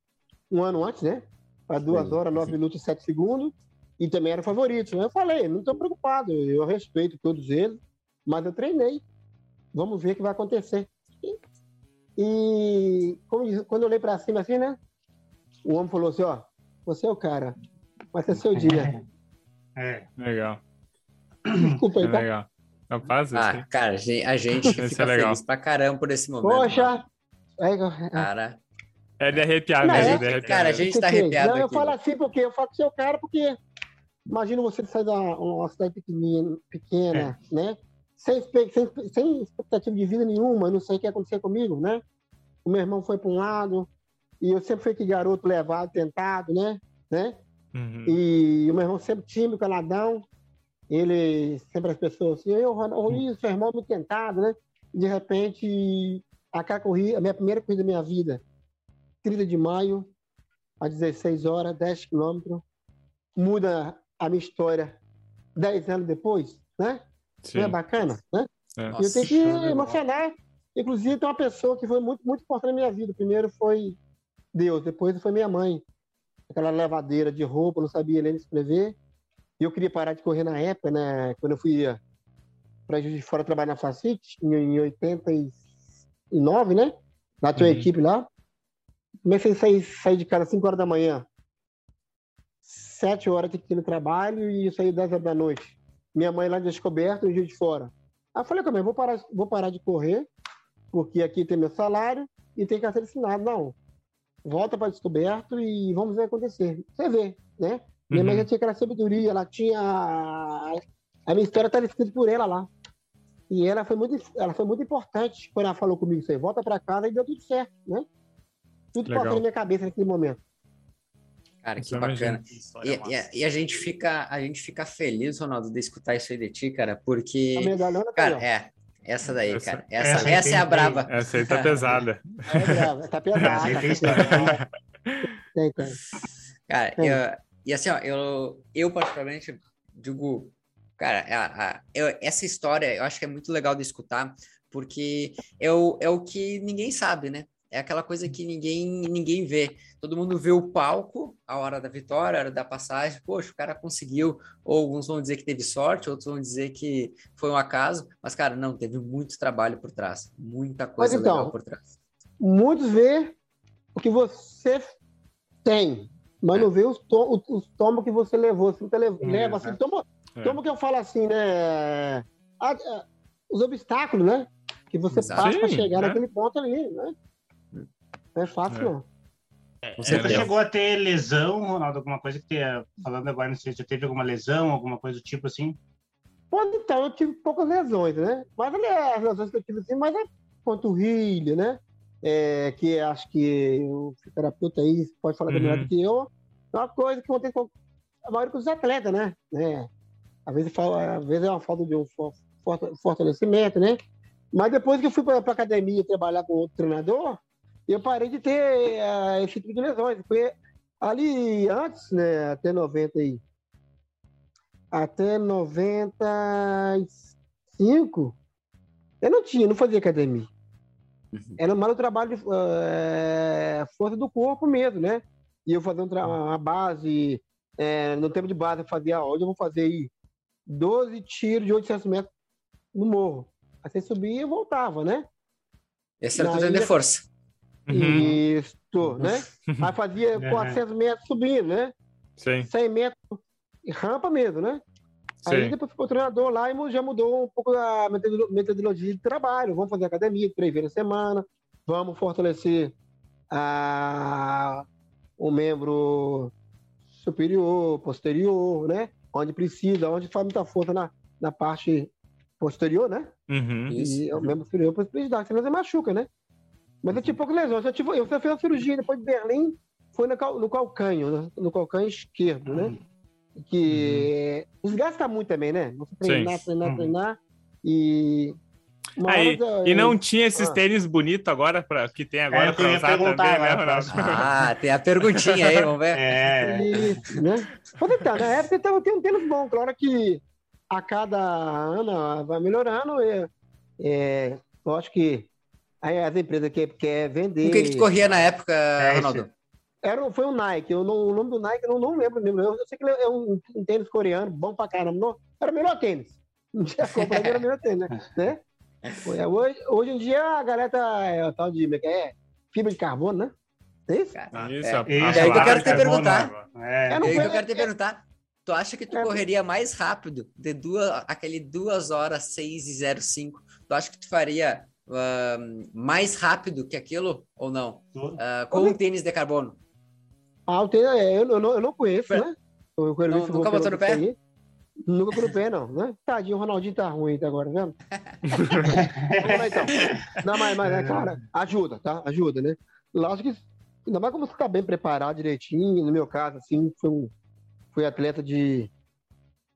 um ano antes, né? Para duas Sim. horas, nove minutos e sete segundos. E também era favorito. Eu falei, não estou preocupado, eu respeito todos eles, mas eu treinei. Vamos ver o que vai acontecer. E, como diz- quando eu olhei para cima assim, né? O homem falou assim, ó, você é o cara, vai ser seu dia. É. Legal. Desculpa É aí, tá? legal. Rapaz, Ah, assim, cara, a gente, a gente Isso fica é legal. feliz pra caramba por esse momento. mano. Poxa! É, Cara, é de arrepiar Não, mesmo, é- é de arrepiar cara, a gente tá arrepiado Não, eu aqui. falo assim porque eu falo que seu cara, porque imagina você sair da uma cidade pequenina, pequena, né? Sem, sem, sem expectativa de vida nenhuma, não sei o que ia acontecer comigo, né? O meu irmão foi para um lado, e eu sempre fui aquele garoto levado, tentado, né? né? Uhum. E o meu irmão sempre tímido, caladão. Ele sempre as pessoas assim, eu, Ronaldo, seu irmão muito tentado, né? De repente, aquela corrida, a minha primeira corrida da minha vida, 30 de maio, às 16 horas, 10 quilômetros, muda a minha história 10 anos depois, né? Sim. Não é bacana, né? É. Eu tenho que emocionar. Inclusive, tem uma pessoa que foi muito, muito importante na minha vida. Primeiro foi Deus, depois foi minha mãe. Aquela levadeira de roupa, não sabia ler nem escrever. E eu queria parar de correr na época, né? Quando eu fui para Juiz de Fora trabalhar na Facite, em, em 89, né? Lá tinha uma Uhum. equipe lá. Comecei a sair, sair de casa às 5 horas da manhã. 7 horas tinha que ir no trabalho e saí 10 horas da noite. Minha mãe lá de descoberto, em Juiz de Fora. Aí eu falei com a minha mãe, vou parar, vou parar de correr, porque aqui tem meu salário e tem carteira assinada. Não. Volta para descoberto e vamos ver que acontecer. Você vê, né? Minha mãe Uhum. já tinha aquela sabedoria, ela tinha. A minha história estava escrita por ela lá. E ela foi muito, ela foi muito importante quando ela falou comigo isso aí. Volta para casa e deu tudo certo, né? Tudo Legal. passou na minha cabeça naquele momento. Cara, que imagino. bacana. E, e- e a gente fica, a gente fica feliz, Ronaldo, de escutar isso aí de ti, cara, porque, A medalhona tá cara, é essa daí, Essa- cara, essa, essa essa, é a brava. Essa aí tá pesada. É brava, tá pesada. Tem história. Tem, tem. Cara, É. eu- e assim, ó, eu, eu particularmente digo, cara, a- a- eu- essa história eu acho que é muito legal de escutar, porque é o, é o que ninguém sabe, né? É aquela coisa que ninguém ninguém vê. Todo mundo vê o palco, a hora da vitória, a hora da passagem. Poxa, o cara conseguiu. Ou alguns vão dizer que teve sorte, outros vão dizer que foi um acaso. Mas, cara, não, teve muito trabalho por trás. Muita coisa Mas, então, legal por trás. Muitos vê o que você tem, mas É. não vê os, to os tomos que você levou. Você leva, Hum, leva é. assim, toma, É. toma que eu falo assim, né? Ah, ah, os obstáculos, né? Que você Exato. passa para chegar né? naquele ponto ali, né? Não é fácil, É. não. Você certeza. chegou a ter lesão, Ronaldo? Alguma coisa que tenha, falando agora, não sei se já teve alguma lesão, alguma coisa do tipo assim? Pode então, eu tive poucas lesões, né? Mas as lesões que eu tive assim, mas é panturrilha, né? É, que acho que o fisioterapeuta aí pode falar Uhum. melhor do que eu. É uma coisa que acontece com a maioria dos atletas, né? né? Às, vezes, às vezes é uma falta de um for- forta- fortalecimento, né? Mas depois que eu fui para a academia trabalhar com outro treinador, eu parei de ter eh, esse tipo de lesões. Porque ali antes, né, até 90 e até 95, eu não tinha, não fazia academia. Uhum. Era mais o trabalho de eh, força do corpo mesmo, né? E eu fazia um tra- uma base, eh, no tempo de base eu fazia, hoje eu vou fazer aí 12 tiros de 800 metros no morro. Aí você subia e voltava, né? Esse era o Daí- treino de força. Uhum. Isso, né? Aí fazia Uhum. 400 metros subindo, né? Sim, 100 metros, rampa mesmo, né? Aí sim. depois ficou o treinador lá e já mudou um pouco a metodolo- metodologia de trabalho. Vamos fazer academia três vezes na semana, vamos fortalecer a, o membro superior, posterior, né? Onde precisa, onde faz muita força na, na parte posterior, né? Uhum. E o membro superior para precisar, senão você machuca, né? Mas eu tive poucas lesões. Eu, tive, eu fiz uma cirurgia depois de Berlim, foi no, cal- no calcanho, no, no calcanho esquerdo, né? Que desgasta muito também, né? Você treinar, Sim. treinar, Uhum. treinar e. Aí, hora, E não tinha esses Ah. tênis bonitos agora pra, que tem agora É, eu pra usar também, né, agora, Ronaldo? Ah, tem a perguntinha aí, vamos ver. É, Isso, né? Então, na época então, tem um tênis bom, claro que a cada ano vai melhorando. É, é, eu acho que aí as empresas que quer vender. O que, que tu corria na época, É, Ronaldo? Era, foi um Nike. Eu não, o nome do Nike eu não, não lembro mesmo. Eu, eu sei que ele é um, um tênis coreano, bom pra caramba. Não, era o melhor tênis. Não tinha era o melhor tênis, né? né? Hoje, hoje em dia a galera tá. É, o tal de. é É fibra de carbono, né? É isso? Cara, Isso, é. a- Isso, E aí que eu quero te é perguntar. é. É, E aí que eu quero te perguntar. Tu acha que tu É. correria mais rápido de duas, aquele 2 horas 6 e 05? Tu acha que tu faria ah, mais rápido que aquilo ou não? Ah, com um tênis de carbono? Ah, o tênis, é, eu, eu não, eu não conheço, né? Eu quero Não- eu nunca botou no pé? aí. Nunca pôr no pé, não, né? Tadinho, o Ronaldinho tá ruim até agora, vendo? Vamos lá, então. Não, mas, mas, é, cara, ajuda, tá? Ajuda, né? Lógico que, ainda mais como você tá bem preparado direitinho, no meu caso, assim, foi um, fui atleta de,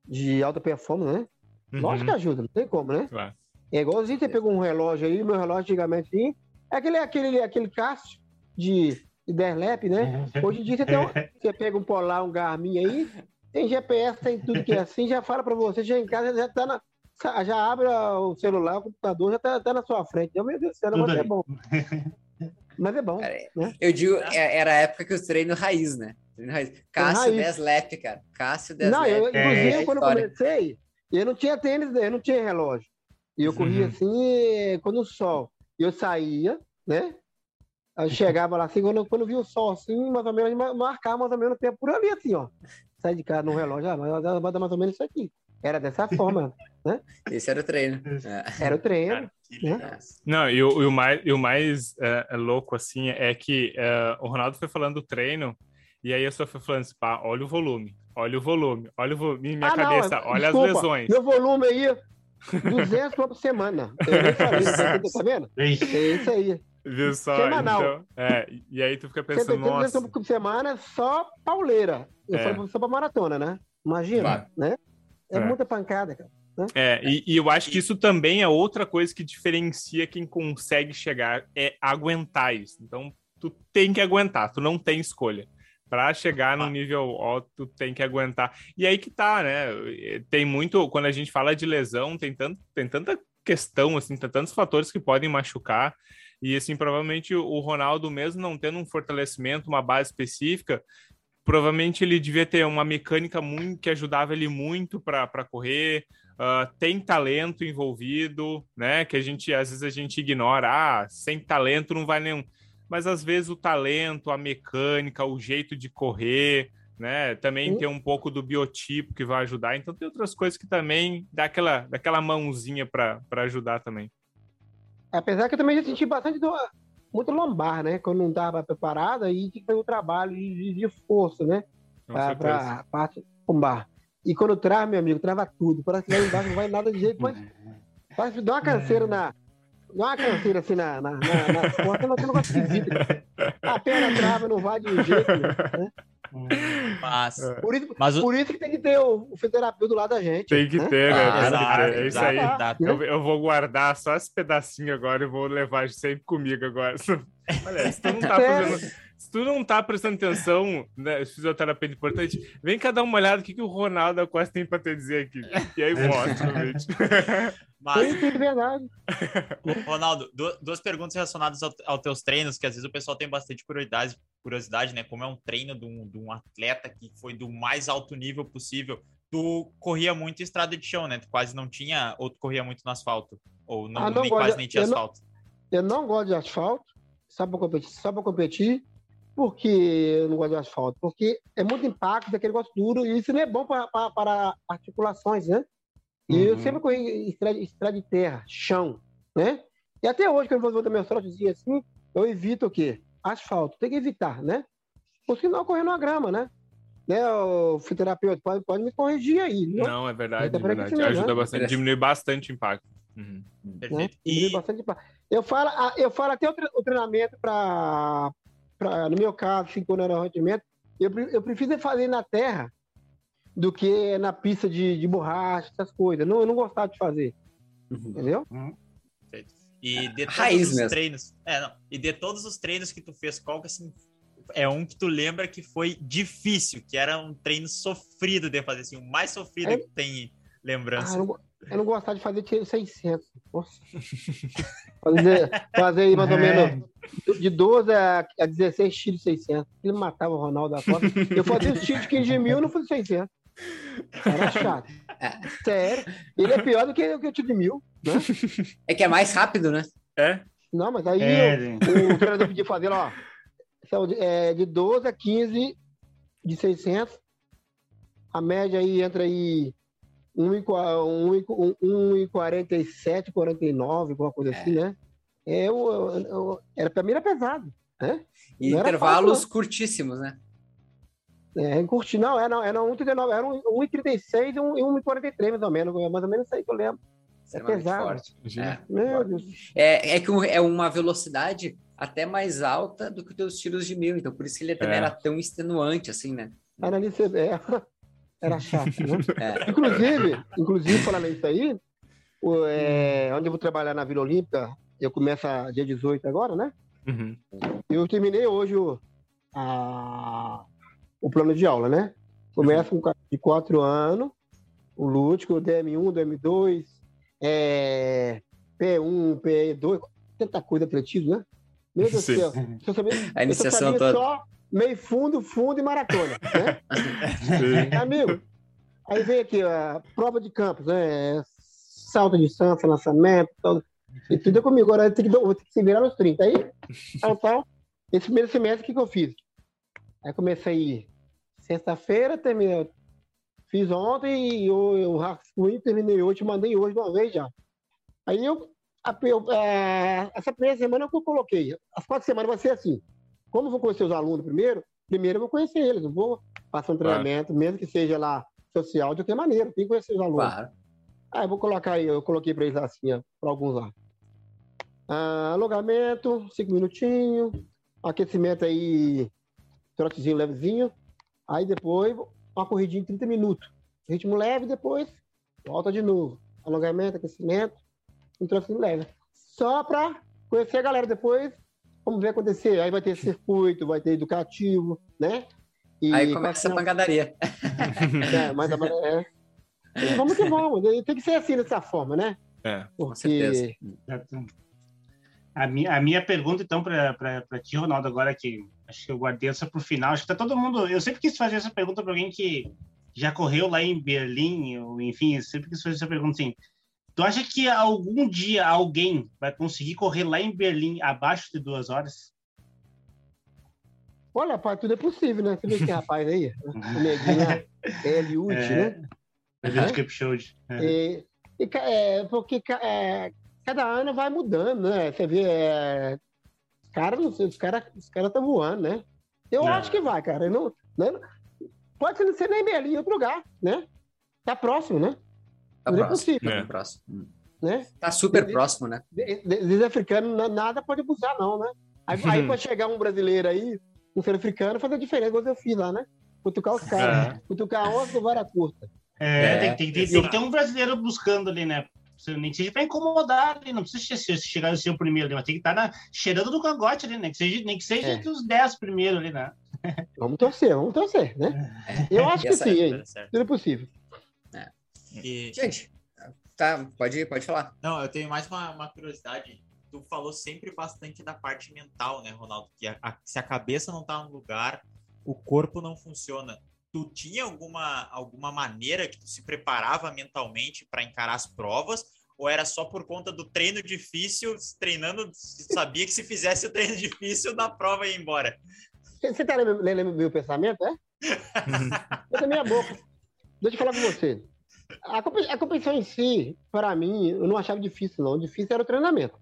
de alta performance, né? Lógico que Uhum, ajuda, não tem como, né? claro. É igualzinho você pegou um relógio aí, meu relógio antigamente, assim, é aquele, aquele, aquele Cássio de, de 10 lap, né? Hoje em dia você, tem um- você pega um Polar, um Garmin aí, tem GPS, tem tudo que é assim, já fala pra você, já em casa, já tá na. Já abre o celular, o computador, já tá, tá na sua frente. Meu Deus do céu, mas é bom. Mas é bom. Cara, né? Eu digo, é- era a época que eu treino raiz, né? Treino raiz. Cássio raiz. 10 lap, cara. Cássio 10 Não, eu, inclusive, É quando eu comecei, eu não tinha tênis, eu não tinha relógio. E eu corria Uhum. assim, quando o sol. Eu saía, né? Aí chegava lá assim, quando, quando eu via o sol assim, mais ou menos, ma- marcar mais ou menos o tempo por ali, assim, ó. Sai de casa no relógio, ah, mas mais ou menos isso aqui. Era dessa forma. Esse era o treino. É. Era o treino. Cara, né? Não, e o, e o mais, e o mais é, é louco, assim, é que é, o Ronaldo foi falando do treino, e aí eu só fui falando assim, pá, olha o volume, olha o volume, olha o volume, minha Ah, não, cabeça, é- olha desculpa, as lesões. Meu volume aí, 200 por semana. Eu nem falei, tá, vendo? É isso aí. Viu só? Semanal. Então, é, e aí tu fica pensando, 180 nossa, por semana, só pauleira. Eu É. falo só pra maratona, né? Imagina, Claro. né? É, É. muita pancada, cara. É, e, e eu acho que isso também é outra coisa que diferencia quem consegue chegar, é aguentar isso. Então, tu tem que aguentar, tu não tem escolha. Para chegar no nível alto, tu tem que aguentar. E aí que tá, né? Tem muito, quando a gente fala de lesão, tem, tanto, tem tanta questão, assim, tem tantos fatores que podem machucar. E, assim, provavelmente o Ronaldo, mesmo não tendo um fortalecimento, uma base específica, provavelmente ele devia ter uma mecânica muito que ajudava ele muito para correr. Uh, tem talento envolvido, né? Que a gente às vezes a gente ignora. Ah, sem talento não vai nenhum. Mas às vezes o talento, a mecânica, o jeito de correr, né? Também tem um pouco do biotipo que vai ajudar. Então tem outras coisas que também dá aquela, daquela mãozinha para ajudar também. Apesar que eu também já senti bastante do, muito lombar, né? Quando não estava preparado, aí tinha que fazer o um trabalho de, de força, né? Para a parte lombar. E quando trava, meu amigo, trava tudo. Parece que lá embaixo não vai nada de jeito, mas parece que dá uma canseira na. Dá uma canseira assim na, na, na, nas costas, não tem um negócio esquisito. A perna trava, não vai de jeito, né? Mas, é. por, isso, mas por isso que tem que ter o, o fisioterapeuta do lado da gente. Tem que né? ter, né? Ah, exato, É isso aí. Eu, eu, vou guardar só esse pedacinho agora e vou levar sempre comigo agora. Olha, se tu não tá fazendo, se tu não tá prestando atenção, né, fisioterapeuta importante, vem cá dar uma olhada o que, que o Ronaldo Costa tem para te dizer aqui. E aí mostra no vídeo. Mas... Sim, verdade. Ronaldo, duas perguntas relacionadas aos ao teus treinos, que às vezes o pessoal tem bastante curiosidade, curiosidade, né? Como é um treino de um, de um atleta que foi do mais alto nível possível. Tu corria muito em estrada de chão, né? Tu quase não tinha, ou tu corria muito no asfalto? Ou não, ah, não nem, quase nem tinha eu asfalto? Não, eu não gosto de asfalto, só para competir, só para competir. Por que eu não gosto de asfalto? Porque é muito impacto daquele negócio duro e isso não é bom para, articulações, né? E uhum. eu sempre corri estrada, estrada de terra, chão, né? E até hoje, quando eu vou dar meu trotezinho assim, eu evito o quê? Asfalto. Tem que evitar, né? Por sinal, correr na grama, né? né? O fisioterapeuta pode, pode me corrigir aí. Não, não é verdade, é verdade. Ajuda né? bastante, diminui bastante o impacto. Uhum. Né? E... bastante impacto. Eu falo, eu falo até o treinamento para, no meu caso, cinco anos de rendimento, eu, eu prefiro fazer na terra do que na pista de, de borracha, essas coisas. Não, eu não gostava de fazer. Uhum. Entendeu? Uhum. E de todos Raiz os mesmo. treinos. É, não, e de todos os treinos que tu fez, qual que assim, é um que tu lembra que foi difícil, que era um treino sofrido de fazer, assim, o mais sofrido é... que tem lembrança? Ah, eu, não, gostava de fazer tiro 600. Nossa. fazer, fazer aí mais ou é. menos de 12 a, a 16 tiros 600. Ele matava o Ronaldo da Costa. Eu fazia os tiros de 15 mil, não fazia 600. Era chato. É. Sério. Ele é pior do que, que o tiro de mil. Né? É que é mais rápido, né? É. Não, mas aí é, o, o treinador pediu fazer, ó. É de 12 a 15 de 600. A média aí entra aí 1,47, 49, alguma coisa é. assim, né? É, eu, eu, eu, era, pra mim era pesado. Né? E intervalos fácil, curtíssimos, né? É, curti, não, era, era 1,39, era 1,36 e 1,43, mais ou menos, mais ou menos isso aí que eu lembro. É pesado. Forte. É. Meu Deus. É, é que é uma velocidade até mais alta do que os teus tiros de mil, então por isso que ele também é. era tão extenuante, assim, né? Era, ali, é, era chato, né? É. Inclusive, inclusive, falando isso aí, o, é, onde eu vou trabalhar na Vila Olímpica, eu começo dia 18 agora, né? Uhum. Eu terminei hoje o, a, o plano de aula, né? Começa com de quatro anos, o lúdico, o DM1, DM2, é, P1, P2, tanta coisa atletismo, né? Meu Deus do céu. A iniciação toda. Só meio fundo, fundo e maratona, né? Amigo, aí vem aqui a prova de campos, né? Salto de distância, lançamento, todo, e tudo é comigo. Agora eu tenho que, vou ter que se virar nos 30. Aí, tal, tal. Esse primeiro semestre, o que, que eu fiz? Aí comecei sexta-feira, terminei. Fiz ontem e eu, eu rascunho, terminei hoje, mandei hoje de uma vez já. Aí eu, a, eu é, essa primeira semana eu coloquei, as quatro semanas vai ser assim. Como eu vou conhecer os alunos primeiro, primeiro eu vou conhecer eles, eu vou passar um treinamento, claro. mesmo que seja lá social, de qualquer maneira, tem que conhecer os alunos. Claro. Aí eu vou colocar aí, eu coloquei para eles assim, para alguns lá. Ah, alongamento, cinco minutinhos, aquecimento aí, trotezinho levezinho, Aí depois, uma corridinha de 30 minutos. Ritmo leve, depois volta de novo. Alongamento, aquecimento, um trocinho leve. Só para conhecer a galera depois. Vamos ver acontecer. Aí vai ter circuito, vai ter educativo, né? E aí começa a pancadaria. É, mas a, é. E vamos que vamos. Tem que ser assim dessa forma, né? É. Com certeza. Porque A minha, a minha pergunta, então, para ti, Ronaldo, agora que acho que eu guardei essa para o final. Acho que tá todo mundo. Eu sempre quis fazer essa pergunta para alguém que já correu lá em Berlim, ou enfim, eu sempre quis fazer essa pergunta assim. Tu acha que algum dia alguém vai conseguir correr lá em Berlim abaixo de duas horas? Olha, pai, tudo é possível, né? Você vê esse rapaz aí, o neguinho Eliud, É. né? Eliud É. Kipchoge. É. E, e é, porque é, cada ano vai mudando, né? Você vê, é, os caras não sei, os caras os cara estão voando, né? Eu É. acho que vai, cara. Não, não- pode ser- nem em Berlim, outro lugar, né? Tá próximo, né? Tá Tudo é possível, É. Tá próximo. né? Tá super Ele- próximo, né? De- de- Desde africano, na- nada pode abusar, não, né? Aí, aí pode chegar um brasileiro aí, um sul-africano, fazer diferença, igual eu fiz lá, né? Cutucar os caras. Cutucar a onça do vara curta. É, É, tem, tem- tem- tem que ter um brasileiro buscando ali, né? Nem que seja para incomodar ali, não precisa ser- chegar a ser o primeiro ali, mas tem que estar na- cheirando do cangote ali, né? Que seja, nem que seja É. entre os 10 primeiros ali, né? Vamos torcer, vamos torcer, né? Eu acho que sim? Tá certo. Tudo é possível. E- Gente, tá, pode, pode falar. Não, eu tenho mais uma, uma curiosidade. Tu falou sempre bastante da parte mental, né, Ronaldo? Que a- a- se a cabeça não tá no lugar, o corpo não funciona. Tu tinha alguma, alguma maneira que tu se preparava mentalmente para encarar as provas? Ou era só por conta do treino difícil, treinando, sabia que se fizesse o treino difícil, na prova ia embora? Você tá lendo lendo meu pensamento, é? Essa é minha boca. Deixa eu falar com você. A, a competição em si, para mim, eu não achava difícil, não. O difícil era o treinamento.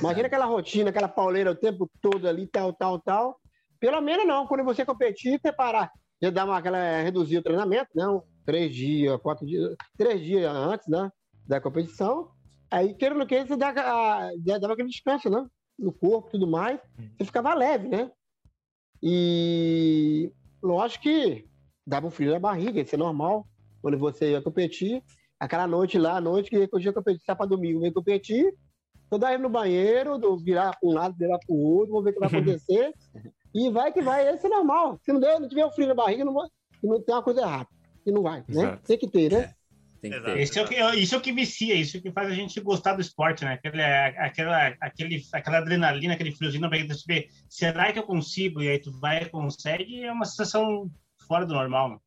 Imagina aquela rotina, aquela pauleira o tempo todo ali, tal, tal, tal. Pelo menos não. Quando você competir, você parar. Já dá uma, aquela, reduzir o treinamento, não? Três dias, quatro dias, três dias antes, né? Da competição. Aí, querendo ou não queira, você dá, a- dava aquele descanso, né? No corpo e tudo mais. Você ficava leve, né? E lógico que dava um frio na barriga, isso é normal. Quando você ia competir, aquela noite lá, a noite que eu ia competir, sábado para domingo, ia competir, toda aí no banheiro, do virar para um lado, virar para o outro, vamos ver o que vai acontecer. e vai que vai, isso é normal. Se não, der, não tiver o frio na barriga, não, vai, não tem uma coisa errada. E não vai, né? Exato. Tem que ter, né? Ter. Isso é, o que, isso é o que vicia, isso é o que faz a gente gostar do esporte, né? Aquele, aquela, aquele, aquela adrenalina, aquele friozinho pra gente saber, será que eu consigo? E aí tu vai e consegue, é uma sensação fora do normal. Né?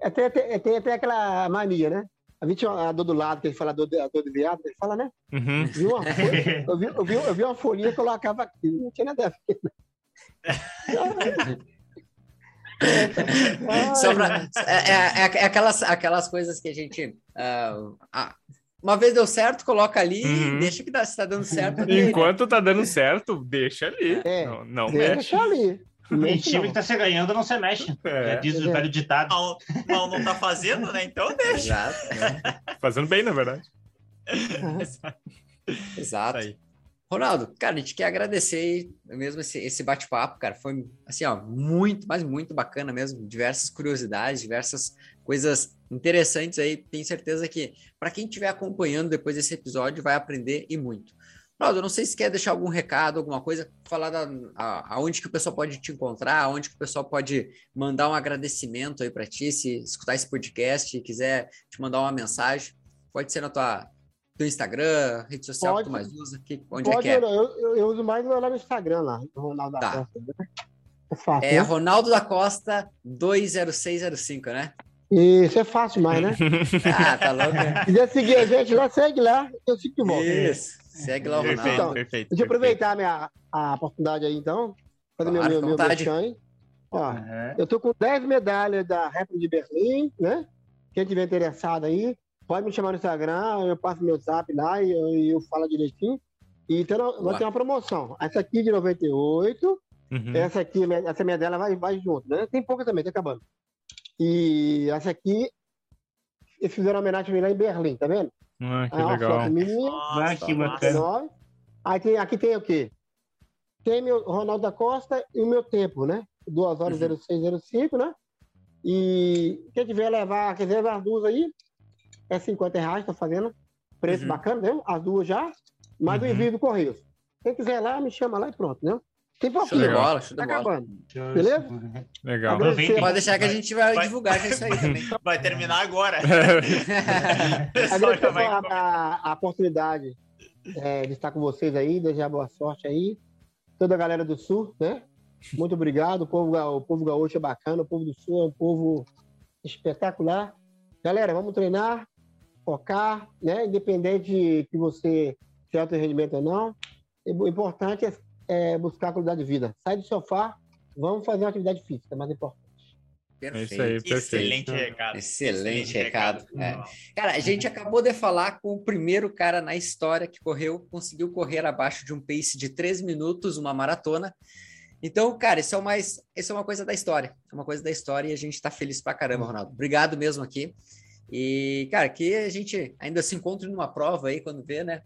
É, tem, tem, tem até aquela mania, né? A gente tinha a dor do lado, que ele fala a dor, de- a dor de viado, ele fala, né? Uhum. Viu uma folha, eu, vi, eu, vi, eu vi uma folhinha e colocava aqui. Não tinha nada a ver. Ai, Só pra- é, é- é aquelas, aquelas coisas que a gente. ah, uma vez deu certo, coloca ali, Uhum. deixa que dá, se tá dando certo. ok. Enquanto tá dando certo, deixa ali. É, não não mexe. Deixa ali. Mexe time não. que tá se ganhando não se mexe. Já É, diz o É. velho ditado. Não, não, não tá fazendo, né? Então deixa. Exato. fazendo bem, na verdade. Exato. Isso aí. Ronaldo, cara, a gente quer agradecer mesmo esse, esse bate-papo, cara. Foi assim, ó, muito, mas muito bacana mesmo. Diversas curiosidades, diversas coisas interessantes aí. Tenho certeza que para quem estiver acompanhando depois desse episódio vai aprender e muito. Ronaldo, eu não sei se quer deixar algum recado, alguma coisa, falar da, a, aonde que o pessoal pode te encontrar, aonde que o pessoal pode mandar um agradecimento aí para ti, se escutar esse podcast e quiser te mandar uma mensagem, pode ser na tua teu Instagram, rede social que tu Pode. mais usa, que, onde é Pode, que é? eu, eu, eu uso mais lá no Instagram, lá, do Ronaldo da Tá. Costa. né? É fácil, É né? Ronaldo da Costa 20605, né? Isso é fácil mais, né? Ah, tá louco. né? Se quiser seguir a gente lá, segue lá, eu sigo de volta. Isso. Segue lá o Perfeito, Ronaldo. Então, perfeito. Deixa eu perfeito. aproveitar a, minha, a oportunidade aí, então. Fazer Claro, meu, meu, meu vontade. aí. Ó, É. eu tô com 10 medalhas da Rap de Berlim, né? Quem tiver interessado aí, pode me chamar no Instagram, eu passo meu zap lá e eu, eu falo direitinho. E então, Boa. vai ter uma promoção. Essa aqui de 98, Uhum. essa aqui, essa medalha vai, vai junto, né? Tem pouca também, tá acabando. E essa aqui, eles fizeram homenagem a mim lá em Berlim, tá vendo? Ah, que ó, legal. minha, Ah, que bacana. 19. Aí tem, aqui tem o quê? Tem meu Ronaldo da Costa e o meu tempo, né? 2 horas Uhum. 0605, né? E quem tiver levar, quer levar as duas aí, é 50 reais, tá fazendo. Preço Uhum. bacana, né? As duas já, mais o Uhum. envio do Correio. Quem quiser lá, me chama lá e pronto, né? Tem Show pouquinho. de bola, show de Tá bola. acabando. Beleza? Legal. Pode deixar que a gente vai Vai- divulgar já isso aí também. Vai terminar agora. Agradecer vai a, a- a oportunidade é, de estar com vocês aí, desejar boa sorte aí. Toda a galera do Sul, né? Muito obrigado. O povo, o povo gaúcho é bacana, o povo do Sul é um povo espetacular. Galera, vamos treinar, focar, né? Independente que você tenha alto rendimento ou não. O importante é, é buscar a qualidade de vida. Sai do sofá, vamos fazer uma atividade física, mais importante. É isso aí, perfeito. Excelente recado. Excelente recado. É. Não. Cara, a gente acabou de falar com o primeiro cara na história que correu, conseguiu correr abaixo de um pace de 3 minutos, uma maratona. Então, cara, isso é, mais, isso é uma coisa da história. É uma coisa da história e a gente tá feliz pra caramba, Ronaldo. Obrigado mesmo aqui. E, cara, que a gente ainda se encontre numa prova aí quando vê, né?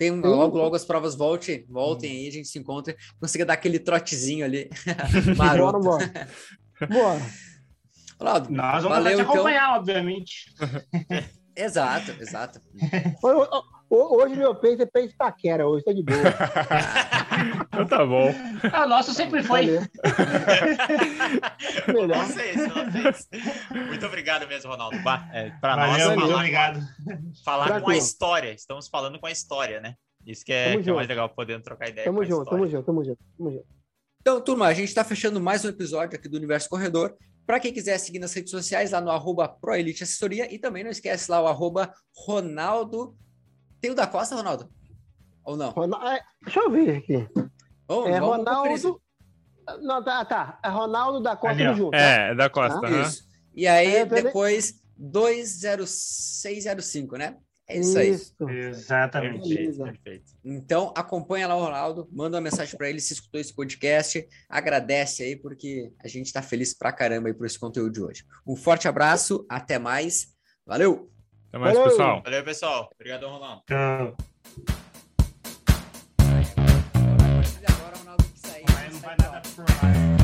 Tem um, logo, logo as provas volte, voltem aí, a gente se encontre, consiga dar aquele trotezinho ali. Bora, Maroto. bora. Bora. Ronaldo, Nós vamos Valeu, te então. acompanhar, obviamente. exato, exato. Hoje, meu pace é pace paquera, hoje tá de boa. Então tá bom. Ah, o nosso sempre foi. Melhor. Vocês, vocês. Muito obrigado mesmo, Ronaldo. É, para nós, Valeu, muito falar, obrigado. falar com a história. Estamos falando com a história, né? Isso que é, que é mais legal, podendo trocar ideia Tamo com a junto, tamo junto, tamo junto, tamo junto. Então, turma, a gente está fechando mais um episódio aqui do Universo Corredor. Para quem quiser seguir nas redes sociais, lá no arroba ProElite Assessoria. E também não esquece lá o arroba Ronaldo. Tem o da Costa, Ronaldo? Ou não? Ronaldo, é, deixa eu ver aqui. É. Ronaldo. Não, tá, tá. É Ronaldo da Costa Ali, do junto. É, é da Costa. Ah. Isso. E aí, É, depois, 20605, né? É isso aí. Isso. Exatamente. Perfeito, perfeito. Então, acompanha lá o Ronaldo, manda uma mensagem para ele se escutou esse podcast, agradece aí, porque a gente está feliz pra caramba aí por esse conteúdo de hoje. Um forte abraço, até mais, valeu! Até mais, Valeu. pessoal. Valeu, pessoal. Obrigado, Ronaldo. Tchau. Vai nada pro.